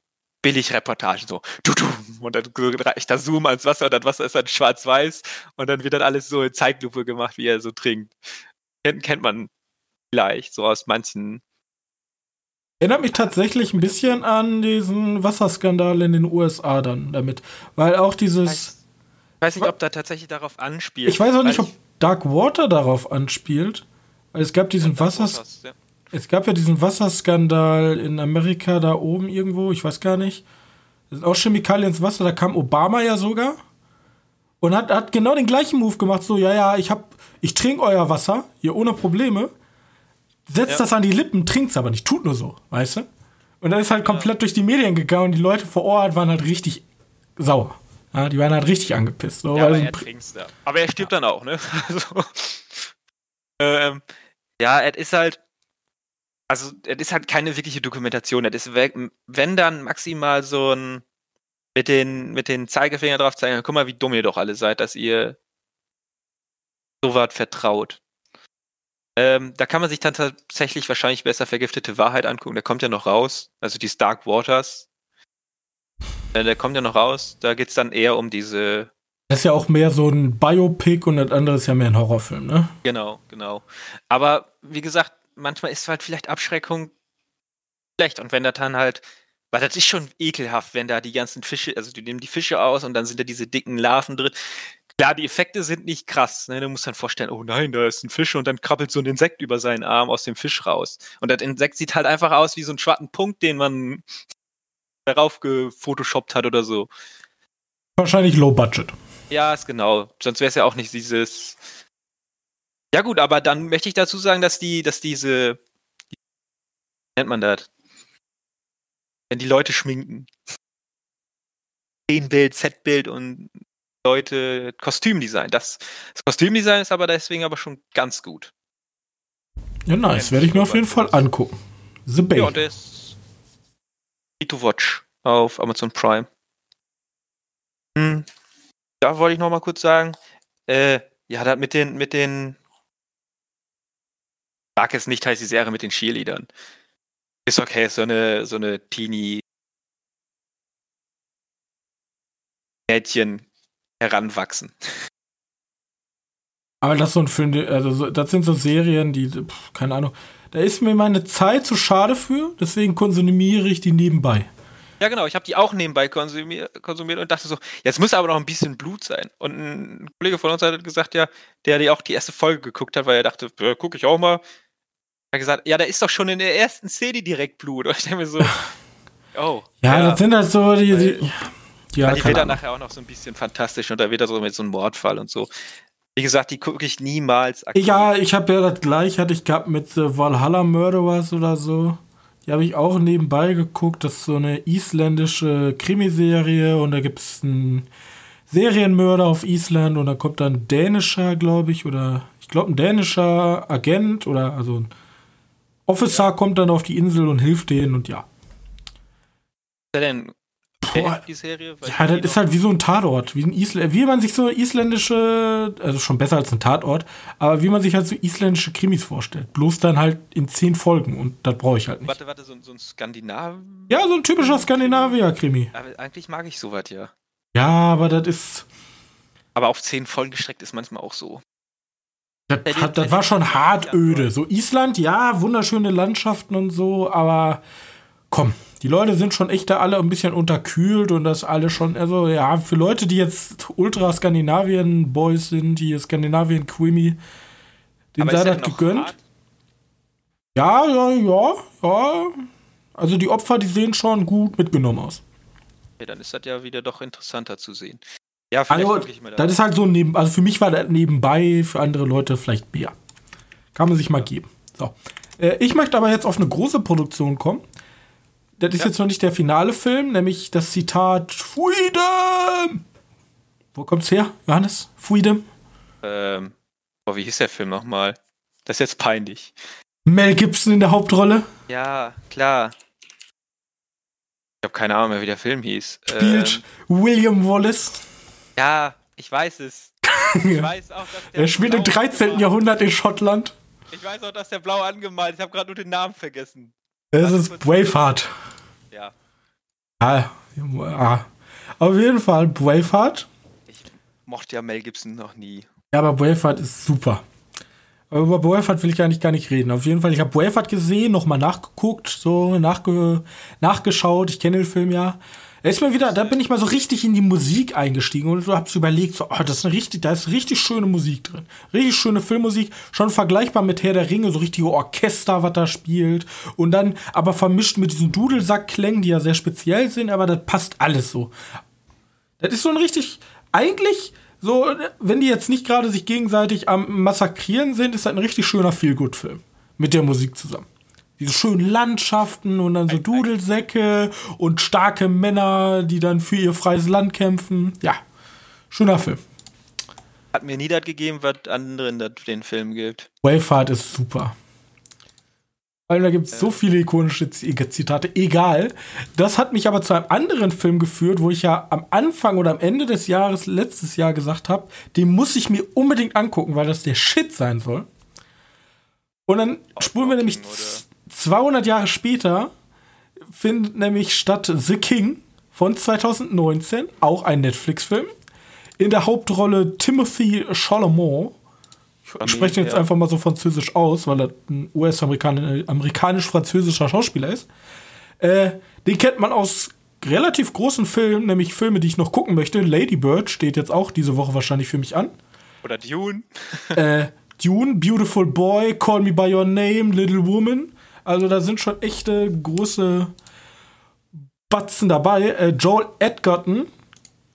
Billigreportagen, so du, du, und dann so reicht da Zoom ans Wasser und das Wasser ist dann schwarz-weiß und dann wird dann alles so in Zeitlupe gemacht, wie er so trinkt. Kennt, kennt man vielleicht so aus manchen Erinnert mich tatsächlich ein bisschen an diesen Wasserskandal in den USA dann damit. Weil auch dieses. Ich weiß nicht, ob da tatsächlich darauf anspielt. Ich weiß auch nicht, ob Dark Water darauf anspielt. Weil es gab diesen Wassers. Ja. Es gab ja diesen Wasserskandal in Amerika da oben irgendwo, ich weiß gar nicht. Das sind auch Chemikalien ins Wasser, da kam Obama ja sogar. Und hat, hat genau den gleichen Move gemacht, so, ja, ja, ich hab, ich trinke euer Wasser, hier ohne Probleme. Setzt Ja. das an die Lippen, trinkt's aber nicht, tut nur so, weißt du? Und dann ist halt komplett durch die Medien gegangen und die Leute vor Ort waren halt richtig sauer. Ja, die waren halt richtig angepisst. So, Ja, aber er trinkt's da. Aber er stirbt dann auch, ne? Also, ähm, ja, es ist halt, also es ist halt keine wirkliche Dokumentation. Es ist, we- wenn dann maximal so ein mit den, mit den Zeigefinger drauf zeigen, guck mal, wie dumm ihr doch alle seid, dass ihr so was vertraut. Ähm, da kann man sich dann tatsächlich wahrscheinlich besser vergiftete Wahrheit angucken. Der kommt ja noch raus. Also die Dark Waters. Äh, der kommt ja noch raus. Da geht's dann eher um diese das ist ja auch mehr so ein Biopic und das andere ist ja mehr ein Horrorfilm, ne? Genau, genau. Aber wie gesagt, manchmal ist halt vielleicht Abschreckung schlecht. Und wenn das dann halt, weil das ist schon ekelhaft, wenn da die ganzen Fische, also die nehmen die Fische aus und dann sind da diese dicken Larven drin. Klar, die Effekte sind nicht krass. Ne? Du musst dann vorstellen, oh nein, da ist ein Fisch und dann krabbelt so ein Insekt über seinen Arm aus dem Fisch raus. Und das Insekt sieht halt einfach aus wie so ein schwarzen Punkt, den man darauf gefotoshoppt hat oder so. Wahrscheinlich low budget. Ja, ist genau. Sonst wäre es ja auch nicht dieses. Ja gut, aber dann möchte ich dazu sagen, dass die, dass diese, wie nennt man das? Wenn die Leute schminken. Szenenbild, Setbild und Leute Kostümdesign. Das, das Kostümdesign ist aber deswegen aber schon ganz gut. Ja, nice. Werde ich mir auf jeden Fall angucken. The Bay. Ja, der ist free to watch auf Amazon Prime. Hm. Da wollte ich noch mal kurz sagen, äh, ja, das mit den, mit den, sag es nicht, heißt die Serie mit den Cheerleadern. Ist okay, so eine, so eine Teenie Mädchen heranwachsen. Aber das so ein Film, also so- das sind so Serien, die, pf, keine Ahnung. Da ist mir meine Zeit zu schade für, deswegen konsumiere ich die nebenbei. Ja, genau. Ich habe die auch nebenbei konsumier konsumiert und dachte so, jetzt muss aber noch ein bisschen Blut sein. Und ein Kollege von uns hat gesagt, ja, der die auch die erste Folge geguckt hat, weil er dachte, gucke ich auch mal. Hat gesagt, ja, da ist doch schon in der ersten Szene direkt Blut. Und ich denke mir so, oh. Ja, das sind halt so die. die ja, die wird dann nachher auch noch so ein bisschen fantastisch und da wird er so mit so einem Mordfall und so. Wie gesagt, die gucke ich niemals aktiv. Ja, ich habe ja das gleiche hatte ich gehabt mit äh, Valhalla Murderers oder so. Die habe ich auch nebenbei geguckt. Das ist so eine isländische Krimiserie und da gibt es einen Serienmörder auf Island und da kommt dann ein dänischer, glaube ich, oder ich glaube ein dänischer Agent oder also ein Officer kommt dann auf die Insel und hilft denen und ja. Ist der denn Boah, die Serie? Ja, das ist halt wie so ein Tatort. Wie, ein Isl wie man sich so isländische, also schon besser als ein Tatort, aber wie man sich halt so isländische Krimis vorstellt. Bloß dann halt in zehn Folgen und das brauche ich halt nicht. Warte, warte, so, ein- so ein Skandinav. Ja, so ein typischer Skandinavier-Krimi. Aber eigentlich mag ich sowas ja. Ja, aber das ist. Aber auf zehn Folgen gestreckt ist manchmal auch so. Das, hat, das war schon hart öde. So Island, ja, wunderschöne Landschaften und so, aber komm, die Leute sind schon echt da alle ein bisschen unterkühlt und das alle schon, also ja, für Leute, die jetzt ultra Skandinavien-Boys sind, die Skandinavien-Quimmy, den sei das gegönnt. Hart? Ja, ja, ja, ja. Also die Opfer, die sehen schon gut mitgenommen aus. Ja, dann ist das ja wieder doch interessanter zu sehen. Ja, vielleicht also, ich mal das ist halt so neben, also für mich war das nebenbei, für andere Leute vielleicht mehr. Kann man sich mal geben. So. Äh, ich möchte aber jetzt auf eine große Produktion kommen. Das ist ja. jetzt noch nicht der finale Film, nämlich das Zitat Freedom. Wo kommt's her, Johannes? Freedom? Ähm, boah, wie hieß der Film nochmal? Das ist jetzt peinlich. Mel Gibson in der Hauptrolle? Ja, klar. Ich habe keine Ahnung mehr, wie der Film hieß. Spielt ähm, William Wallace. Ja, ich weiß es. Ich weiß auch, dass der er spielt im 13. Jahrhundert in Schottland. Ich weiß auch, dass der blau angemalt ist. Ich habe gerade nur den Namen vergessen. Es ist Braveheart. Ja. Ah, ah. Auf jeden Fall Braveheart. Ich mochte ja Mel Gibson noch nie. Ja, aber Braveheart ist super. Aber über Braveheart will ich eigentlich gar nicht reden. Auf jeden Fall, ich habe Braveheart gesehen, nochmal nachgeguckt, so nachge nachgeschaut. Ich kenne den Film ja. Da ist mir wieder, da bin ich mal so richtig in die Musik eingestiegen und hast überlegt, so, oh, das ist eine richtig, da ist richtig schöne Musik drin. Richtig schöne Filmmusik, schon vergleichbar mit Herr der Ringe, so richtige Orchester, was da spielt. Und dann aber vermischt mit diesen Dudelsackklängen, die ja sehr speziell sind, aber das passt alles so. Das ist so ein richtig, eigentlich so, wenn die jetzt nicht gerade sich gegenseitig am Massakrieren sind, ist das ein richtig schöner Feelgood-Film. Mit der Musik zusammen. Diese schönen Landschaften und dann so Dudelsäcke und starke Männer, die dann für ihr freies Land kämpfen. Ja, schöner Film. Hat mir nie das gegeben, was anderen den Film gibt. Wayfahrt ist super. Weil da gibt es so viele ikonische Zitate. Egal. Das hat mich aber zu einem anderen Film geführt, wo ich ja am Anfang oder am Ende des Jahres, letztes Jahr gesagt habe, den muss ich mir unbedingt angucken, weil das der Shit sein soll. Und dann spulen wir nämlich 200 Jahre später, findet nämlich statt The King von 2019, auch ein Netflix-Film. In der Hauptrolle Timothy Chalamet ich spreche jetzt ja. einfach mal so französisch aus, weil er ein US-amerikanisch-französischer Schauspieler ist. Äh, den kennt man aus relativ großen Filmen, nämlich Filme, die ich noch gucken möchte. Lady Bird steht jetzt auch diese Woche wahrscheinlich für mich an. Oder Dune. äh, Dune, Beautiful Boy, Call Me By Your Name, Little Woman. Also da sind schon echte große Batzen dabei. Äh, Joel Edgerton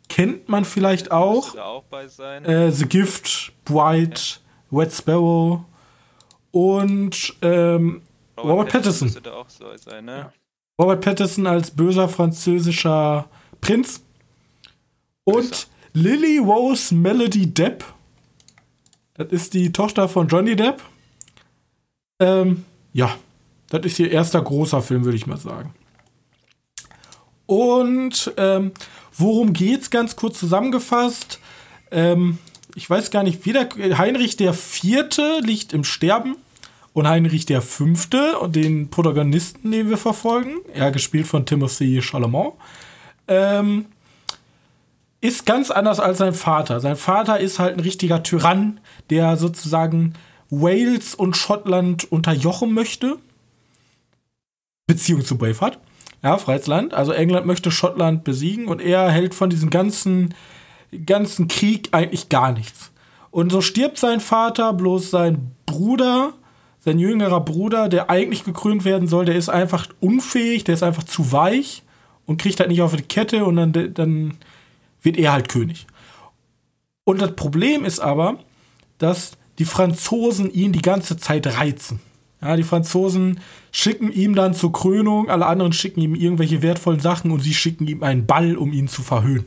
kennt man vielleicht auch. auch. Äh, The Gift, Bright, Red Sparrow und ähm, Robert, Robert Pattinson. So sein, ne? Robert Pattinson als böser französischer Prinz. Und Lily Rose Melody Depp. Das ist die Tochter von Johnny Depp. Ähm, ja, das ist ihr erster großer Film, würde ich mal sagen. Und ähm, worum geht's ganz kurz zusammengefasst? Ähm, ich weiß gar nicht, wieder Heinrich der Vierte liegt im Sterben und Heinrich der Fünfte den Protagonisten, den wir verfolgen, er gespielt von Timothy Chalamet, ähm, ist ganz anders als sein Vater. Sein Vater ist halt ein richtiger Tyrann, der sozusagen Wales und Schottland unterjochen möchte. Beziehung zu Braveheart. Ja, freies Land. Also England möchte Schottland besiegen und er hält von diesem ganzen ganzen Krieg eigentlich gar nichts. Und so stirbt sein Vater, bloß sein Bruder, sein jüngerer Bruder, der eigentlich gekrönt werden soll, der ist einfach unfähig, der ist einfach zu weich und kriegt halt nicht auf die Kette und dann, dann wird er halt König. Und das Problem ist aber, dass die Franzosen ihn die ganze Zeit reizen. Ja, die Franzosen schicken ihm dann zur Krönung, alle anderen schicken ihm irgendwelche wertvollen Sachen und sie schicken ihm einen Ball, um ihn zu verhöhnen.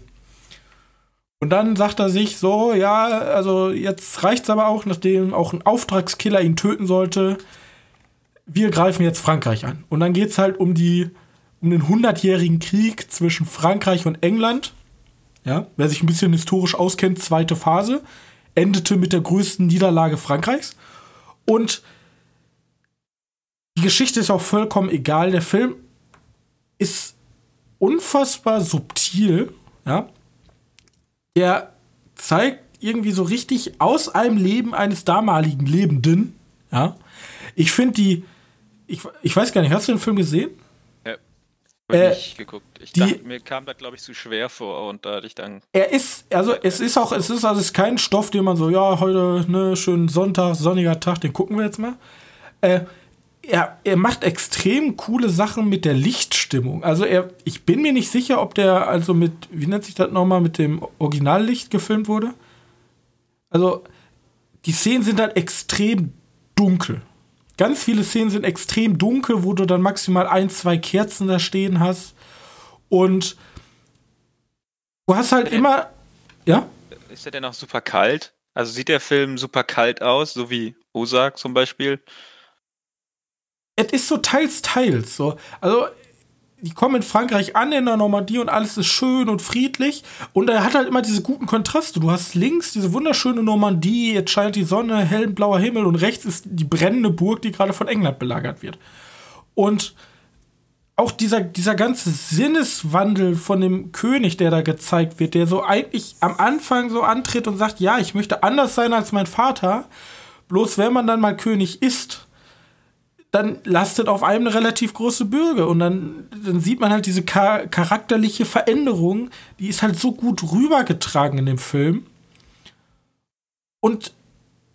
Und dann sagt er sich so, ja, also jetzt reicht's aber auch, nachdem auch ein Auftragskiller ihn töten sollte. Wir greifen jetzt Frankreich an. Und dann geht's halt um die um den hundertjährigen Krieg zwischen Frankreich und England. Ja, wer sich ein bisschen historisch auskennt, zweite Phase, endete mit der größten Niederlage Frankreichs. Und Geschichte ist auch vollkommen egal. Der Film ist unfassbar subtil, ja der zeigt irgendwie so richtig aus einem Leben eines damaligen Lebenden. Ja. Ich finde die, ich, ich weiß gar nicht, hast du den Film gesehen? Ja. Äh, nicht geguckt. Ich die- dachte, mir kam das, glaube ich, zu schwer vor und da hatte ich dann. Er ist, also es ist auch, es ist also es ist kein Stoff, den man so, ja, heute, ne, schönen Sonntag, sonniger Tag, den gucken wir jetzt mal. Äh, er, er macht extrem coole Sachen mit der Lichtstimmung. Also er, ich bin mir nicht sicher, ob der also mit, wie nennt sich das nochmal, mit dem Originallicht gefilmt wurde. Also die Szenen sind halt extrem dunkel. Ganz viele Szenen sind extrem dunkel, wo du dann maximal ein, zwei Kerzen da stehen hast. Und du hast halt immer, ja? Ist der denn auch super kalt? Also sieht der Film super kalt aus, so wie Ozark zum Beispiel? Es ist so teils, teils. So. Also, die kommen in Frankreich an, in der Normandie und alles ist schön und friedlich. Und er hat halt immer diese guten Kontraste. Du hast links diese wunderschöne Normandie, jetzt scheint die Sonne, hell blauer Himmel und rechts ist die brennende Burg, die gerade von England belagert wird. Und auch dieser, dieser ganze Sinneswandel von dem König, der da gezeigt wird, der so eigentlich am Anfang so antritt und sagt, ja, ich möchte anders sein als mein Vater. Bloß wenn man dann mal König ist, dann lastet auf einem eine relativ große Bürge. Und dann, dann sieht man halt diese char charakterliche Veränderung, die ist halt so gut rübergetragen in dem Film. Und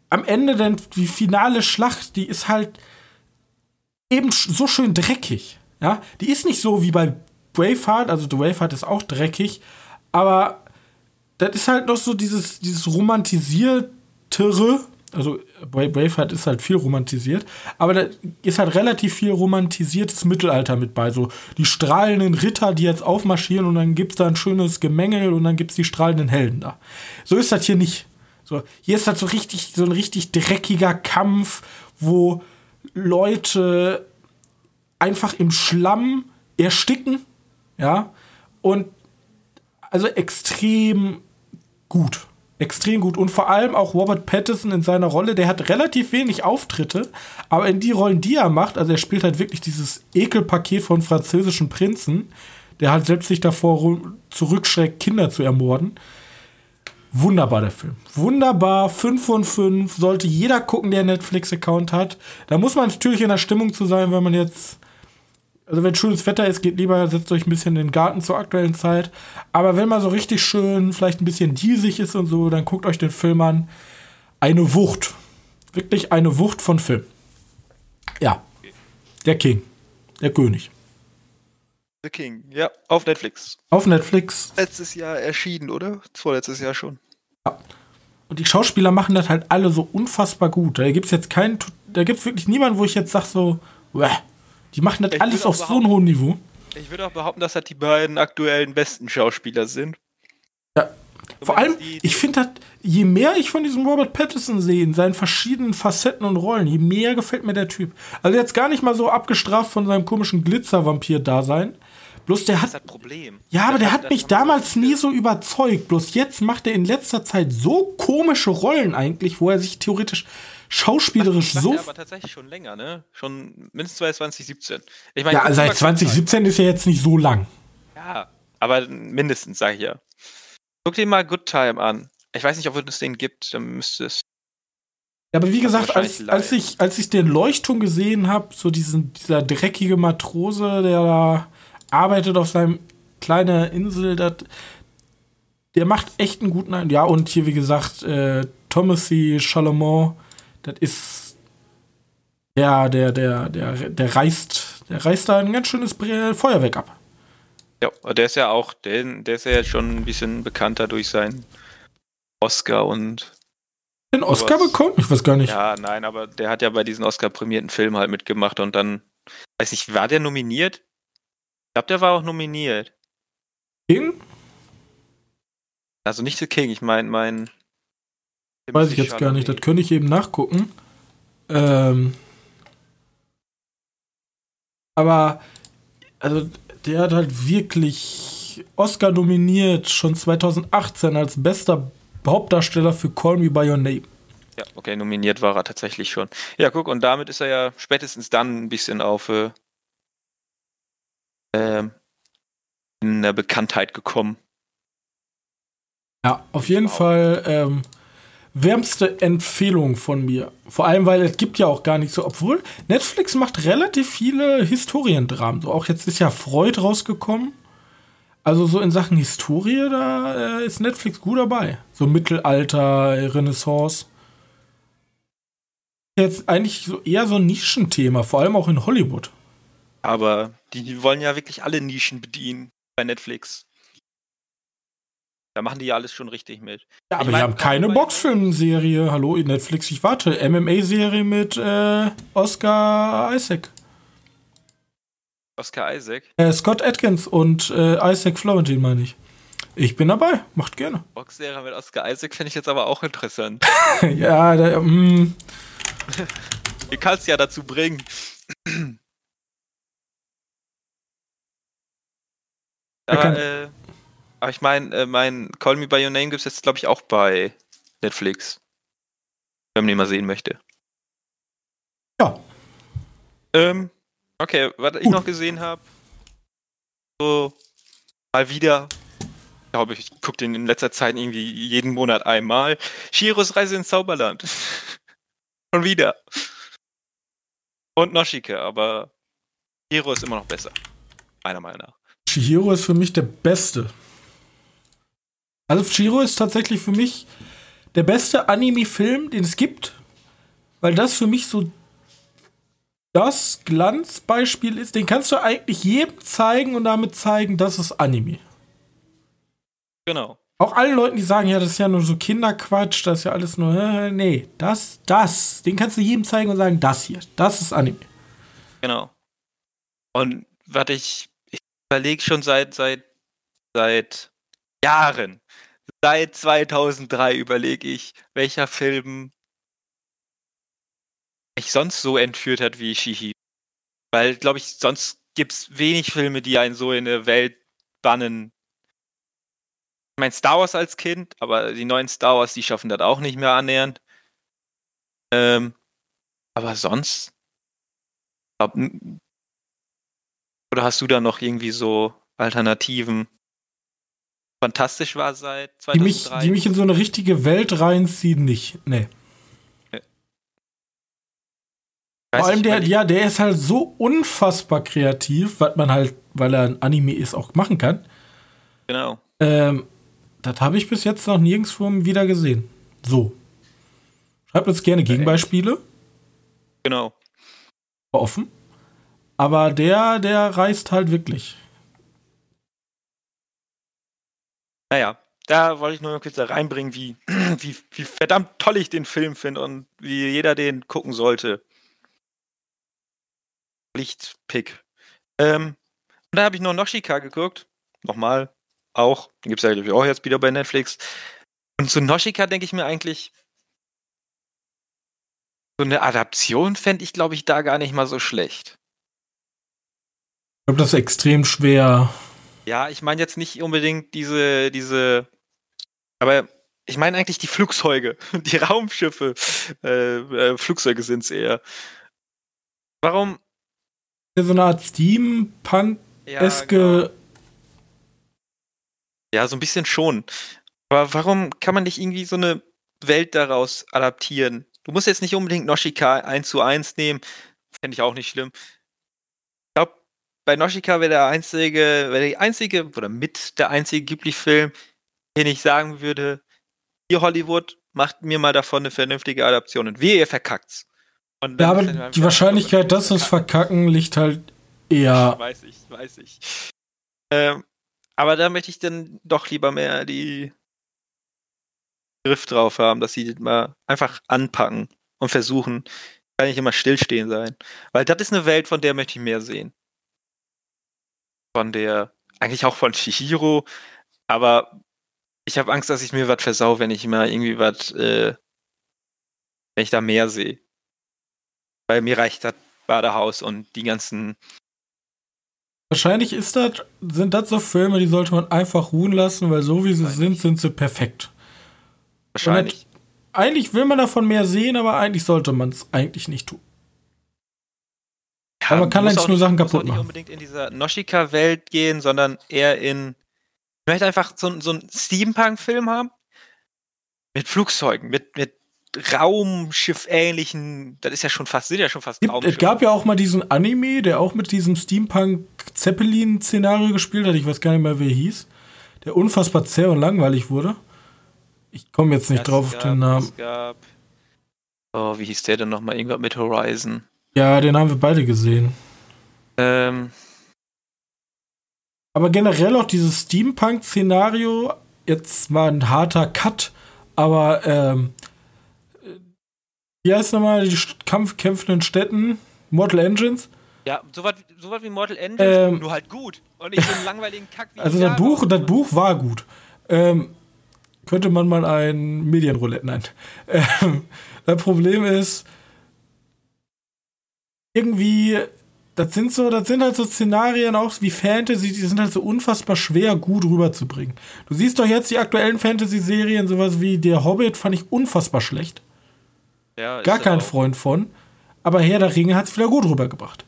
am Ende dann die finale Schlacht, die ist halt eben so schön dreckig. Ja, die ist nicht so wie bei Braveheart, also The Braveheart ist auch dreckig, aber das ist halt noch so dieses, dieses romantisiertere, also Bra- Braveheart ist halt viel romantisiert, aber da ist halt relativ viel romantisiertes Mittelalter mit bei. So die strahlenden Ritter, die jetzt aufmarschieren und dann gibt's da ein schönes Gemengel und dann gibt's die strahlenden Helden da. So ist das hier nicht. So, hier ist halt so richtig, so ein richtig dreckiger Kampf, wo Leute einfach im Schlamm ersticken, ja, und also extrem gut. Extrem gut. Und vor allem auch Robert Pattinson in seiner Rolle, der hat relativ wenig Auftritte, aber in die Rollen, die er macht, also er spielt halt wirklich dieses Ekelpaket von französischen Prinzen, der halt selbst sich davor zurückschreckt, Kinder zu ermorden. Wunderbar, der Film. Wunderbar, 5 von 5. Sollte jeder gucken, der einen Netflix-Account hat. Da muss man natürlich in der Stimmung zu sein, wenn man jetzt. Also, wenn schönes Wetter ist, geht lieber, setzt euch ein bisschen in den Garten zur aktuellen Zeit. Aber wenn man so richtig schön, vielleicht ein bisschen diesig ist und so, dann guckt euch den Film an. Eine Wucht. Wirklich eine Wucht von Film. Ja. Der King. Der König. The King, ja, auf Netflix. Auf Netflix. Letztes Jahr erschienen, oder? Vorletztes Jahr schon. Und die Schauspieler machen das halt alle so unfassbar gut. Da gibt's jetzt keinen, da gibt's wirklich niemanden, wo ich jetzt sag so, "Uäh." Die machen das Ich alles auf so einem hohen Niveau. Ich würde auch behaupten, dass das die beiden aktuellen besten Schauspieler sind. Ja. Vor allem, die- ich finde das, je mehr ich von diesem Robert Pattinson sehe, in seinen verschiedenen Facetten und Rollen, je mehr gefällt mir der Typ. Also jetzt gar nicht mal so abgestraft von seinem komischen Glitzer-Vampir-Dasein. Bloß der Das ist hat, das Problem. ja, aber Das der hat das mich damals so nie so überzeugt. Bloß jetzt macht er in letzter Zeit so komische Rollen eigentlich, wo er sich theoretisch schauspielerisch so er aber tatsächlich schon länger, ne? Schon mindestens seit 2017. Ich meine, Ja, guck seit mal, 2017 ist ja jetzt nicht so lang. Ja, aber mindestens, sag ich ja. Guck dir mal Good Time an. Ich weiß nicht, ob es den gibt, dann müsste es. Ja, aber wie gesagt, als, als, ich, als ich den Leuchtturm gesehen habe, so diesen, dieser dreckige Matrose, der da arbeitet auf seinem kleinen Insel, dat, der macht echt einen guten Eindruck. Ja, und hier, wie gesagt, äh, Thomasy Chalamet, das ist ja, der, der, der, der reißt, der reißt da ein ganz schönes Feuerwerk ab. Ja, der ist ja auch, der, der ist ja jetzt schon ein bisschen bekannter durch seinen Oscar und. Den Oscar Sowas. bekommen? Ich weiß gar nicht. Ja, nein, aber der hat ja bei diesen Oscar-prämierten Filmen halt mitgemacht und dann. Weiß nicht, war der nominiert? Ich glaube, der war auch nominiert. King? Also nicht The King, ich meine, mein. Weiß ich jetzt gar nicht, das könnte ich eben nachgucken. Ähm, aber, also, der hat halt wirklich Oscar nominiert, schon 2018 als bester Hauptdarsteller für Call Me By Your Name. Ja, okay, nominiert war er tatsächlich schon. Ja, guck, und damit ist er ja spätestens dann ein bisschen auf äh, ähm, in der Bekanntheit gekommen. Ja, auf jeden Fall ähm, wärmste Empfehlung von mir. Vor allem, weil es gibt ja auch gar nicht so, obwohl Netflix macht relativ viele Historiendramen. So auch jetzt ist ja Freud rausgekommen. Also so in Sachen Historie, da äh, ist Netflix gut dabei. So Mittelalter, Renaissance. Jetzt eigentlich so eher so ein Nischenthema, vor allem auch in Hollywood. Aber die wollen ja wirklich alle Nischen bedienen bei Netflix. Da machen die ja alles schon richtig mit. Ja, aber Ich mein, die haben keine Boxfilmserie. Hallo, Netflix, ich warte. MMA-Serie mit äh, Oscar Isaac. Oscar Isaac. Äh, Scott Atkins und äh, Isaac Florentin, meine ich. Ich bin dabei, macht gerne. Boxserie mit Oscar Isaac finde ich jetzt aber auch interessant. ja, da, mm, Ihr kannst ja dazu bringen. Aber, äh, aber ich meine, äh, mein Call Me By Your Name gibt es jetzt, glaube ich, auch bei Netflix. Wenn man den mal sehen möchte. ja. Ähm, okay, was ich Gut. noch gesehen habe. So, mal wieder. Ich glaube, ich gucke den in letzter Zeit irgendwie jeden Monat einmal. Shiros Reise ins Zauberland. Schon wieder. Und Noshike, aber Shiro ist immer noch besser. Meiner Meinung nach. Chihiro ist für mich der Beste. Also Chihiro ist tatsächlich für mich der beste Anime-Film, den es gibt, weil das für mich so das Glanzbeispiel ist. Den kannst du eigentlich jedem zeigen und damit zeigen, das ist Anime. Genau. Auch allen Leuten, die sagen, ja, das ist ja nur so Kinderquatsch, das ist ja alles nur, äh, nee, das, das, den kannst du jedem zeigen und sagen, das hier, das ist Anime. Genau. Und was ich, ich überlege schon seit, seit, seit Jahren, seit 2003 überlege ich, welcher Film mich sonst so entführt hat wie Shihi. Weil, glaube ich, sonst gibt es wenig Filme, die einen so in eine Welt bannen. Ich meine, Star Wars als Kind, aber die neuen Star Wars, die schaffen das auch nicht mehr annähernd. Ähm, aber sonst glaub, oder hast du da noch irgendwie so Alternativen? Fantastisch war seit Die mich, 2003. die mich in so eine richtige Welt reinziehen, nicht. Nee. Weiß Vor allem der, ja, der ist halt so unfassbar kreativ, was man halt, weil er ein Anime ist, auch machen kann. Genau. Ähm, das habe ich bis jetzt noch nirgendwo wieder gesehen. So. Schreibt uns gerne Gegenbeispiele, Genau. offen. Aber der, der reißt halt wirklich. Naja, da wollte ich nur noch kurz da reinbringen, wie, wie, wie verdammt toll ich den Film finde und wie jeder den gucken sollte. Lichtpick. Ähm, und da habe ich noch Noshika geguckt. Nochmal. Auch. Den gibt es ja glaub ich, auch jetzt wieder bei Netflix. Und zu Noshika denke ich mir eigentlich, so eine Adaption fände ich, glaube ich, da gar nicht mal so schlecht. Ich glaube, das ist extrem schwer. Ja, ich meine jetzt nicht unbedingt diese, diese, aber ich meine eigentlich die Flugzeuge, die Raumschiffe, äh, äh, Flugzeuge sind es eher. Warum? So eine Art Steampunk-eske. Ja, genau. ja, so ein bisschen schon. Aber warum kann man nicht irgendwie so eine Welt daraus adaptieren? Du musst jetzt nicht unbedingt Noshika 1 zu 1 nehmen, fände ich auch nicht schlimm. Ich bei Noshika wäre der einzige, wäre die einzige, oder mit der einzige Ghibli-Film, den ich sagen würde, hier Hollywood, macht mir mal davon eine vernünftige Adaption. Und wehe, ihr verkackt's. Und Ja, aber die Wahrscheinlichkeit, dass das verkacken, liegt halt eher. Weiß ich, weiß ich. Ähm, aber da möchte ich dann doch lieber mehr die Griff drauf haben, dass sie das mal einfach anpacken und versuchen, kann nicht immer stillstehen sein. Weil das ist eine Welt, von der möchte ich mehr sehen. Von der, eigentlich auch von Chihiro, aber ich habe Angst, dass ich mir was versau, wenn ich mal irgendwie was, äh, wenn ich da mehr sehe. Weil mir reicht das Badehaus und die ganzen Wahrscheinlich ist das, sind das so Filme, die sollte man einfach ruhen lassen, weil so wie sie sind, sind sie perfekt. wahrscheinlich. Eigentlich will man davon mehr sehen, aber eigentlich sollte man es eigentlich nicht tun. Ja, Aber man kann muss eigentlich nur nicht- Sachen kaputt nicht machen. unbedingt in dieser Noshika-Welt gehen, sondern eher in möchte einfach so, so einen Steampunk-Film haben. Mit Flugzeugen, mit, mit Raumschiff-ähnlichen, das ist ja schon fast, sind ja schon fast Es gab ja auch mal diesen Anime, der auch mit diesem Steampunk-Zeppelin-Szenario gespielt hat. Ich weiß gar nicht mehr, wer hieß. Der unfassbar zäh und langweilig wurde. Ich komme jetzt nicht es drauf auf den Namen. Es gab, oh, wie hieß der denn nochmal? Irgendwas mit Horizon. Ja, den haben wir beide gesehen. Ähm. Aber generell auch dieses Steampunk-Szenario, jetzt war ein harter Cut, aber ähm, wie heißt nochmal die kampfkämpfenden Städten? Mortal Engines? Ja, sowas so wie Mortal Engines, ähm, nur halt gut. Und nicht so einen langweiligen Kack wie Also das Buch, das Buch war gut. Ähm, könnte man mal ein Medienroulette nennen. Ähm, das Problem ist, irgendwie, das sind so, das sind halt so Szenarien auch wie Fantasy, die sind halt so unfassbar schwer gut rüberzubringen. Du siehst doch jetzt die aktuellen Fantasy-Serien, sowas wie Der Hobbit fand ich unfassbar schlecht. Ja, Gar kein Freund von. Aber Herr der Ringe hat es wieder gut rübergebracht.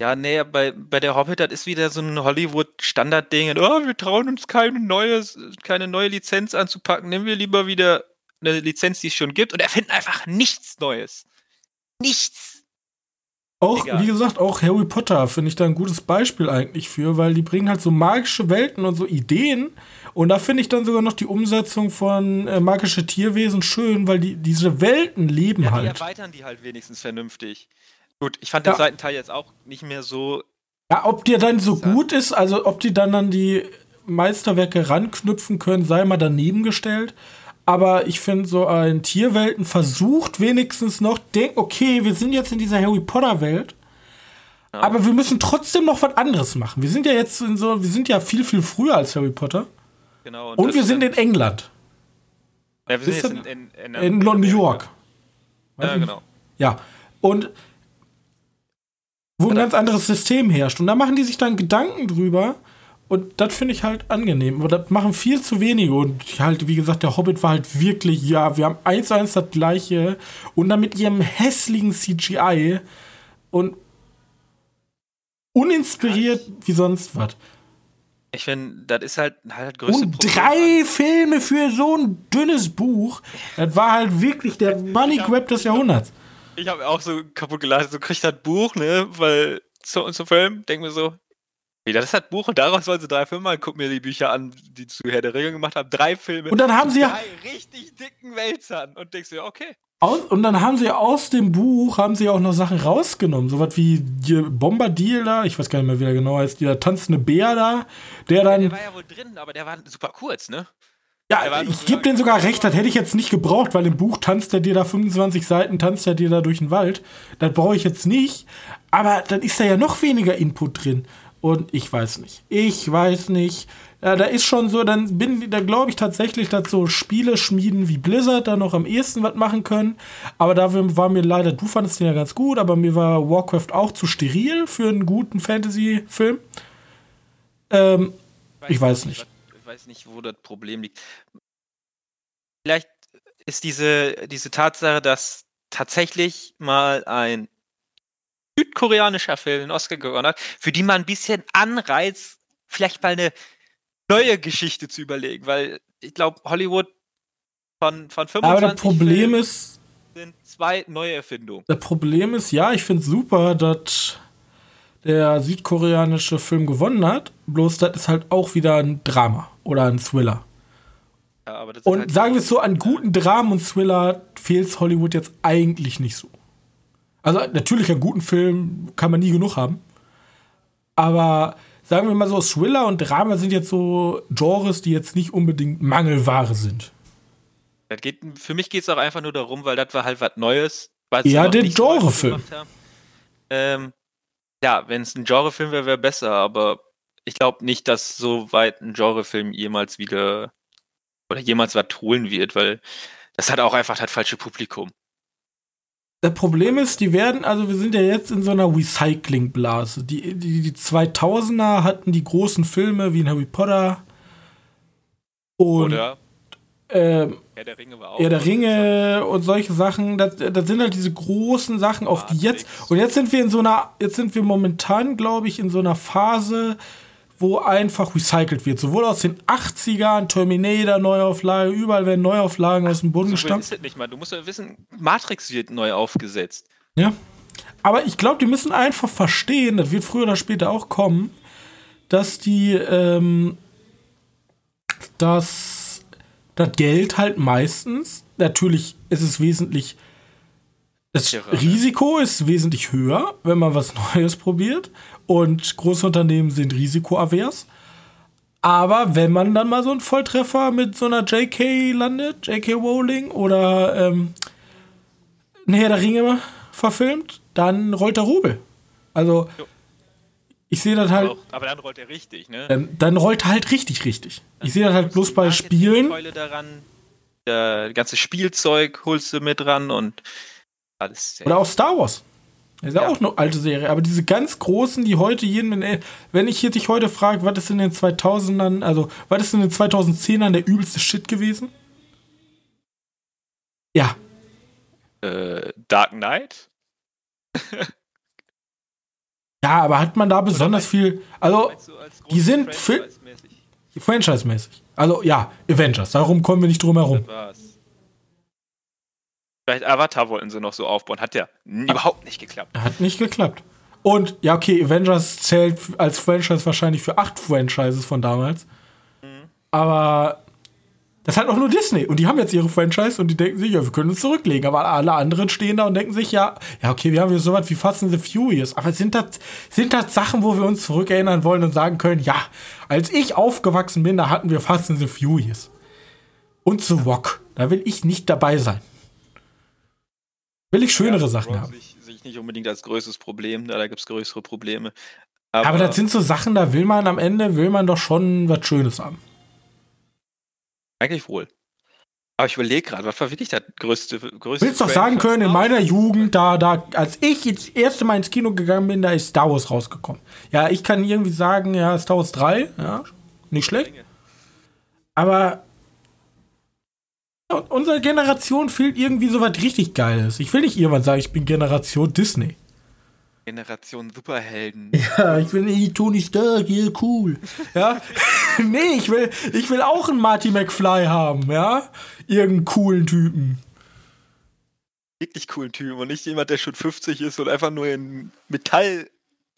Ja, nee, bei, bei der Hobbit, das ist wieder so ein Hollywood-Standard-Ding. Oh, wir trauen uns keine, neues, keine neue Lizenz anzupacken. Nehmen wir lieber wieder eine Lizenz, die es schon gibt und erfinden einfach nichts Neues. Nichts. Auch, Egal. wie gesagt, auch Harry Potter finde ich da ein gutes Beispiel eigentlich für, weil die bringen halt so magische Welten und so Ideen. Und da finde ich dann sogar noch die Umsetzung von äh, magische Tierwesen schön, weil die, diese Welten leben ja, halt. Die erweitern die halt wenigstens vernünftig. Gut, ich fand den ja. zweiten Teil jetzt auch nicht mehr so. Ja, ob der dann so gut ist, also ob die dann an die Meisterwerke ranknüpfen können, sei mal daneben gestellt. Aber ich finde, so ein Tierwelten versucht wenigstens noch, denkt, okay, wir sind jetzt in dieser Harry Potter-Welt, ja. aber wir müssen trotzdem noch was anderes machen. Wir sind ja jetzt in so, wir sind ja viel, viel früher als Harry Potter. Genau. Und, und wir sind in England. Ja, wir sind jetzt in, in, in, in New York. Ja, genau. Ja. Und wo ein ganz anderes System herrscht. Und da machen die sich dann Gedanken drüber. Und das finde ich halt angenehm. Aber das machen viel zu wenige. Und halt, wie gesagt, der Hobbit war halt wirklich, ja, wir haben eins zu eins das gleiche. Und dann mit ihrem hässlichen CGI und uninspiriert wie sonst was. Ich finde, das ist halt, halt das größte Und Problem. drei Filme für so ein dünnes Buch. Das war halt wirklich der Money Grab des Jahrhunderts. Ich habe auch so kaputt geladen, so kriegt das Buch, ne, weil zu, zu Film, denk mir so, wie, das ist das Buch und daraus wollen sie drei Filme machen. Guck mir die Bücher an, die zu Herr der Ringe gemacht haben. Drei Filme. Und dann haben sie ja. Drei richtig dicken Wälzern. Und denkst dir, okay. Aus, und dann haben sie aus dem Buch haben sie auch noch Sachen rausgenommen. So was wie Bombardier da, ich weiß gar nicht mehr, wie der genau heißt, dieser tanzende Bär da, der dann. Ja, der war ja wohl drin, aber der war super kurz, ne? Ja, ich gebe denen sogar recht, das hätte ich jetzt nicht gebraucht, weil im Buch tanzt er dir da 25 Seiten, tanzt er dir da durch den Wald. Das brauche ich jetzt nicht. Aber dann ist da ja noch weniger Input drin. Und ich weiß nicht. Ich weiß nicht. Ja, da ist schon so, dann bin, da glaube ich tatsächlich, dass so Spiele schmieden wie Blizzard da noch am ehesten was machen können. Aber da war mir leider, du fandest den ja ganz gut, aber mir war Warcraft auch zu steril für einen guten Fantasy-Film. Ähm, ich weiß nicht weiß nicht, wo das Problem liegt. Vielleicht ist diese, diese Tatsache, dass tatsächlich mal ein südkoreanischer Film einen Oscar gewonnen hat, für die man ein bisschen Anreiz, vielleicht mal eine neue Geschichte zu überlegen, weil ich glaube, Hollywood von, von 25 Aber das Problem Filmen ist, sind zwei neue Erfindungen. Das Problem ist, ja, ich finde es super, dass der südkoreanische Film gewonnen hat. Bloß das ist halt auch wieder ein Drama oder ein Thriller. Ja, und halt sagen wir es so, an guten Dramen und Thriller fehlt Hollywood jetzt eigentlich nicht so. Also natürlich einen guten Film kann man nie genug haben. Aber sagen wir mal so, Thriller und Drama sind jetzt so Genres, die jetzt nicht unbedingt Mangelware sind. Geht, für mich geht es auch einfach nur darum, weil das war halt was Neues. Ja, der Genrefilm. Ähm, ja, wenn es ein Genrefilm wäre, wäre besser, aber ich glaube nicht, dass so weit ein Genrefilm jemals wieder oder jemals was holen wird, weil das hat auch einfach das falsche Publikum. Das Problem ist, die werden, also wir sind ja jetzt in so einer Recycling-Blase. Die, die, die 2000er hatten die großen Filme wie in Harry Potter und Oder ähm, Herr der Ringe war auch. Herr der Ringe und solche Sachen, das, das sind halt diese großen Sachen, auf die jetzt. Und jetzt sind wir in so einer, jetzt sind wir momentan, glaube ich, in so einer Phase, wo einfach recycelt wird. Sowohl aus den 80ern, Terminator, Neuauflage, überall werden Neuauflagen aus dem Boden So gestampft. ist es nicht mal. Du musst ja wissen, Matrix wird neu aufgesetzt. Ja. Aber ich glaube, die müssen einfach verstehen, das wird früher oder später auch kommen, dass die, ähm, dass das Geld halt meistens, natürlich ist es wesentlich, das ne? Risiko ist wesentlich höher, wenn man was Neues probiert. Und große Unternehmen sind risikoavers. Aber wenn man dann mal so einen Volltreffer mit so einer JK landet, JK Rowling oder ähm, ein Herr der Ringe verfilmt, dann rollt der Rubel. Also, Jo. ich sehe das halt, aber dann rollt er richtig, ne? ähm, dann rollt er halt richtig, richtig. Ich sehe das halt bloß bei Spielen. Daran, der ganze Spielzeug holst du mit ran und alles. Oder auch Star Wars. Das ist ja auch eine alte Serie. Aber diese ganz großen, die heute jeden, wenn- wenn ich hier dich heute frage, was ist in den 2000ern, also was ist in den 2010ern der übelste Shit gewesen? Ja, äh, Dark Knight? ja, aber hat man da besonders viel, also Die sind Franchise-mäßig? Franchise-mäßig. Also ja, Avengers, darum kommen wir nicht drum herum. Das war's. Vielleicht Avatar wollten sie noch so aufbauen. Hat ja überhaupt nicht geklappt. Hat nicht geklappt. Und ja, okay, Avengers zählt als Franchise wahrscheinlich für acht Franchises von damals. Aber das hat auch nur Disney. Und die haben jetzt ihre Franchise und die denken sich, ja, wir können uns zurücklegen. Aber alle anderen stehen da und denken sich, ja, ja, okay, wir haben hier sowas wie Fast and the Furious. Aber sind das, sind das Sachen, wo wir uns zurückerinnern wollen und sagen können, ja, als ich aufgewachsen bin, da hatten wir Fast and the Furious. Und The Rock. Da will ich nicht dabei sein. Will ich schönere Ja, Sachen Rock haben. Sehe ich, sehe ich nicht unbedingt als größtes Problem. Da, da gibt es größere Probleme. Aber, Aber das sind so Sachen, da will man am Ende, will man doch schon was Schönes haben. eigentlich wohl. Aber ich überlege gerade, was war wirklich das größte, größte Willst doch sagen können, in meiner Jugend, da, da, als ich das erste Mal ins Kino gegangen bin, da ist Star Wars rausgekommen. Ja, ich kann irgendwie sagen, ja, Star Wars 3, ja, nicht schlecht. Aber unserer Generation fehlt irgendwie so was richtig Geiles. Ich will nicht irgendwann sagen, ich bin Generation Disney. Generation Superhelden. Ja, ich will nicht Tony Stark, hier, cool. Ja, nee, ich will, ich will auch einen Marty McFly haben, ja. Irgendeinen coolen Typen. Wirklich coolen Typen und nicht jemand, der schon 50 ist und einfach nur in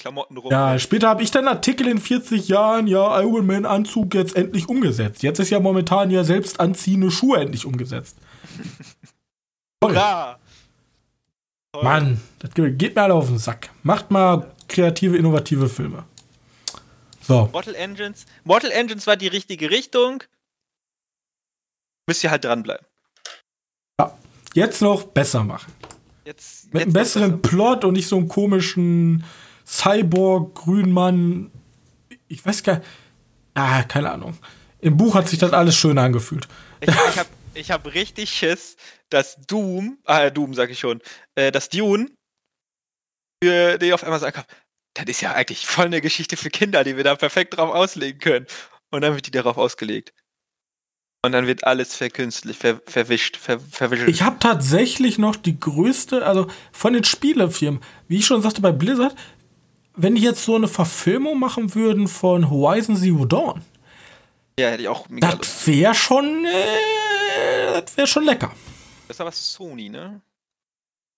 Metallklamotten rum. Ja, später habe ich dann Artikel in 40 Jahren, ja, Iron Man Anzug jetzt endlich umgesetzt. Jetzt ist ja momentan ja selbst anziehende Schuhe endlich umgesetzt. Toll. Hurra! Toll. Mann, das geht mir alle auf den Sack. Macht mal kreative, innovative Filme. So, Mortal Engines. Mortal Engines war die richtige Richtung. Müsst ihr halt dranbleiben. ja. jetzt noch besser machen. Jetzt, Mit jetzt einem besseren besser. Plot und nicht so einem komischen Cyborg-Grünmann. Ich weiß gar Ah, keine Ahnung. Im Buch hat sich das alles schön angefühlt. Ich, ich habe ich hab richtig Schiss, dass Doom, ah, Doom sag ich schon, äh, dass Dune für die auf einmal sagen, das ist ja eigentlich voll eine Geschichte für Kinder, die wir da perfekt drauf auslegen können. Und dann wird die darauf ausgelegt. Und dann wird alles verkünstlich, ver, verwischt, ver, verwischelt. Ich habe tatsächlich noch die größte, also von den Spielefirmen, wie ich schon sagte bei Blizzard, wenn die jetzt so eine Verfilmung machen würden von Horizon Zero Dawn, ja, hätte ich auch mega das wäre schon, äh, das wäre schon lecker. Das ist aber Sony, ne?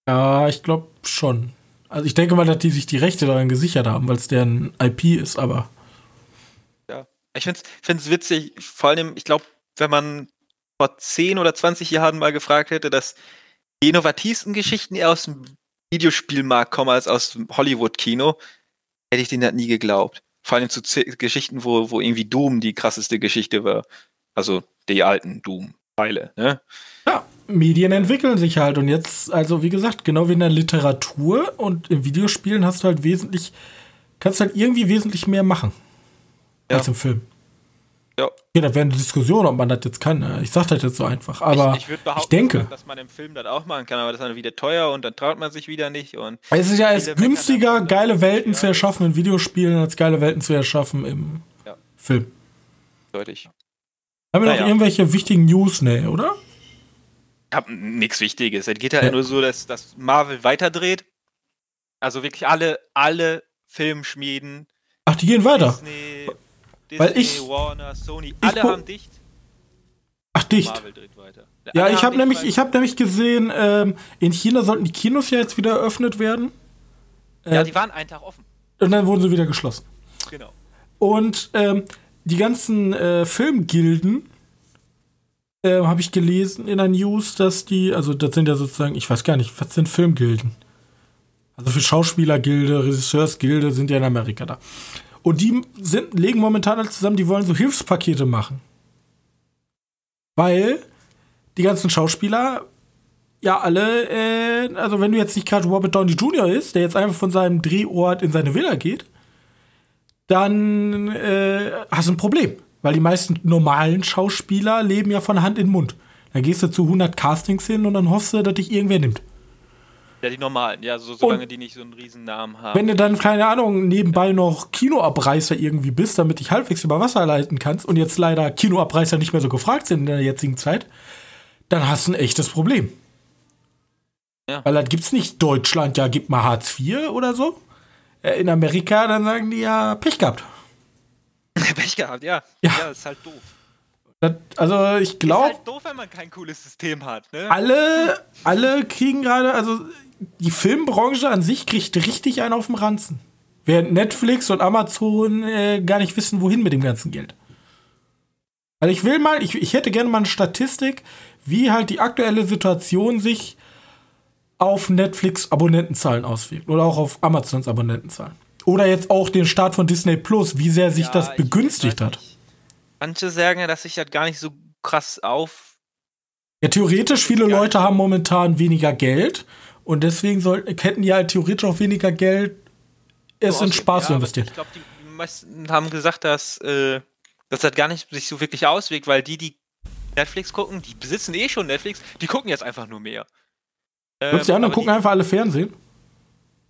Ja, ich glaube schon. Also ich denke mal, dass die sich die Rechte daran gesichert haben, weil es deren IP ist, aber Ja. Ich find's, find's witzig, vor allem, ich glaube, wenn man vor 10 oder 20 Jahren mal gefragt hätte, dass die innovativsten Geschichten eher aus dem Videospielmarkt kommen als aus dem Hollywood-Kino, hätte ich denen das nie geglaubt. Vor allem zu Z Geschichten, wo, wo irgendwie Doom die krasseste Geschichte war. Also die alten Doom-Teile, ne? ja, Medien entwickeln sich halt und jetzt, also wie gesagt, genau wie in der Literatur und in Videospielen hast du halt wesentlich, kannst halt irgendwie wesentlich mehr machen Ja. als im Film. Ja. Ja, da wäre eine Diskussion, ob man das jetzt kann. ne? Ich sag das jetzt so einfach, aber ich, ich, ich behaupten, denke, dass man- dass man im Film das auch machen kann, aber das ist dann wieder teuer und dann traut man sich wieder nicht und es ist ja meckern günstiger, geile Welten zu erschaffen in Videospielen, als geile Welten zu erschaffen im Ja. Film. deutlich. Haben wir noch Naja. irgendwelche wichtigen News? Nee, oder? Ich hab nichts Wichtiges. Es geht ja, Ja. nur so, dass, dass Marvel weiterdreht. Also wirklich alle, alle Filmschmieden, Ach, die gehen weiter. Disney, Disney, Weil ich- Warner, Sony, alle gu- haben dicht. Ach, dicht. Marvel dreht weiter. Ja, Alle ich habe nämlich, ich hab nämlich gesehen, ähm, in China sollten die Kinos ja jetzt wieder eröffnet werden. Ja, Äh, die waren einen Tag offen. und dann wurden sie wieder geschlossen. Genau. Und ähm, die ganzen äh, Filmgilden äh, habe ich gelesen in der News, dass die, also das sind ja sozusagen, ich weiß gar nicht, was sind Filmgilden? Also für Schauspielergilde, Regisseursgilde sind ja in Amerika da. Und die sind, legen momentan alle zusammen, die wollen so Hilfspakete machen. Weil die ganzen Schauspieler ja alle, äh, also wenn du jetzt nicht gerade Robert Downey Jr. ist, der jetzt einfach von seinem Drehort in seine Villa geht, dann äh, hast du ein Problem. Weil die meisten normalen Schauspieler leben ja von Hand in Mund. Dann gehst du zu 100 Castings hin und dann hoffst du, dass dich irgendwer nimmt. Ja, die normalen, ja, so, solange die nicht so einen riesen Namen haben. Wenn du dann, keine Ahnung, nebenbei noch Kinoabreißer irgendwie bist, damit dich halbwegs über Wasser leiten kannst und jetzt leider Kinoabreißer nicht mehr so gefragt sind in der jetzigen Zeit, dann hast du ein echtes Problem. Ja. Weil das gibt's nicht Deutschland, ja, gib mal Hartz IV oder so. Äh, In Amerika, dann sagen die ja, Pech gehabt. Pech gehabt, ja. Ja. Ja, ist halt doof. Das, also ich Ist glaube, halt doof, wenn man kein cooles System hat, ne? alle, alle kriegen gerade, also die Filmbranche an sich kriegt richtig einen auf dem Ranzen. Während Netflix und Amazon äh, gar nicht wissen, wohin mit dem ganzen Geld. Also ich will mal, ich, ich hätte gerne mal eine Statistik, wie halt die aktuelle Situation sich auf Netflix Abonnentenzahlen auswirkt. Oder auch auf Amazons Abonnentenzahlen. Oder jetzt auch den Start von Disney Plus, wie sehr sich Ja, das begünstigt hat. Manche sagen ja, dass sich das gar nicht so krass auf. Ja, theoretisch, viele Leute haben momentan weniger Geld und deswegen sollten, hätten die halt theoretisch auch weniger Geld, es in. Spaß zu Ja, aber investieren. Ich glaube, die meisten haben gesagt, dass, äh, das gar nicht sich so wirklich auswirkt, weil die, die Netflix gucken, die besitzen eh schon Netflix, die gucken jetzt einfach nur mehr. Ähm, die anderen gucken einfach alle Fernsehen?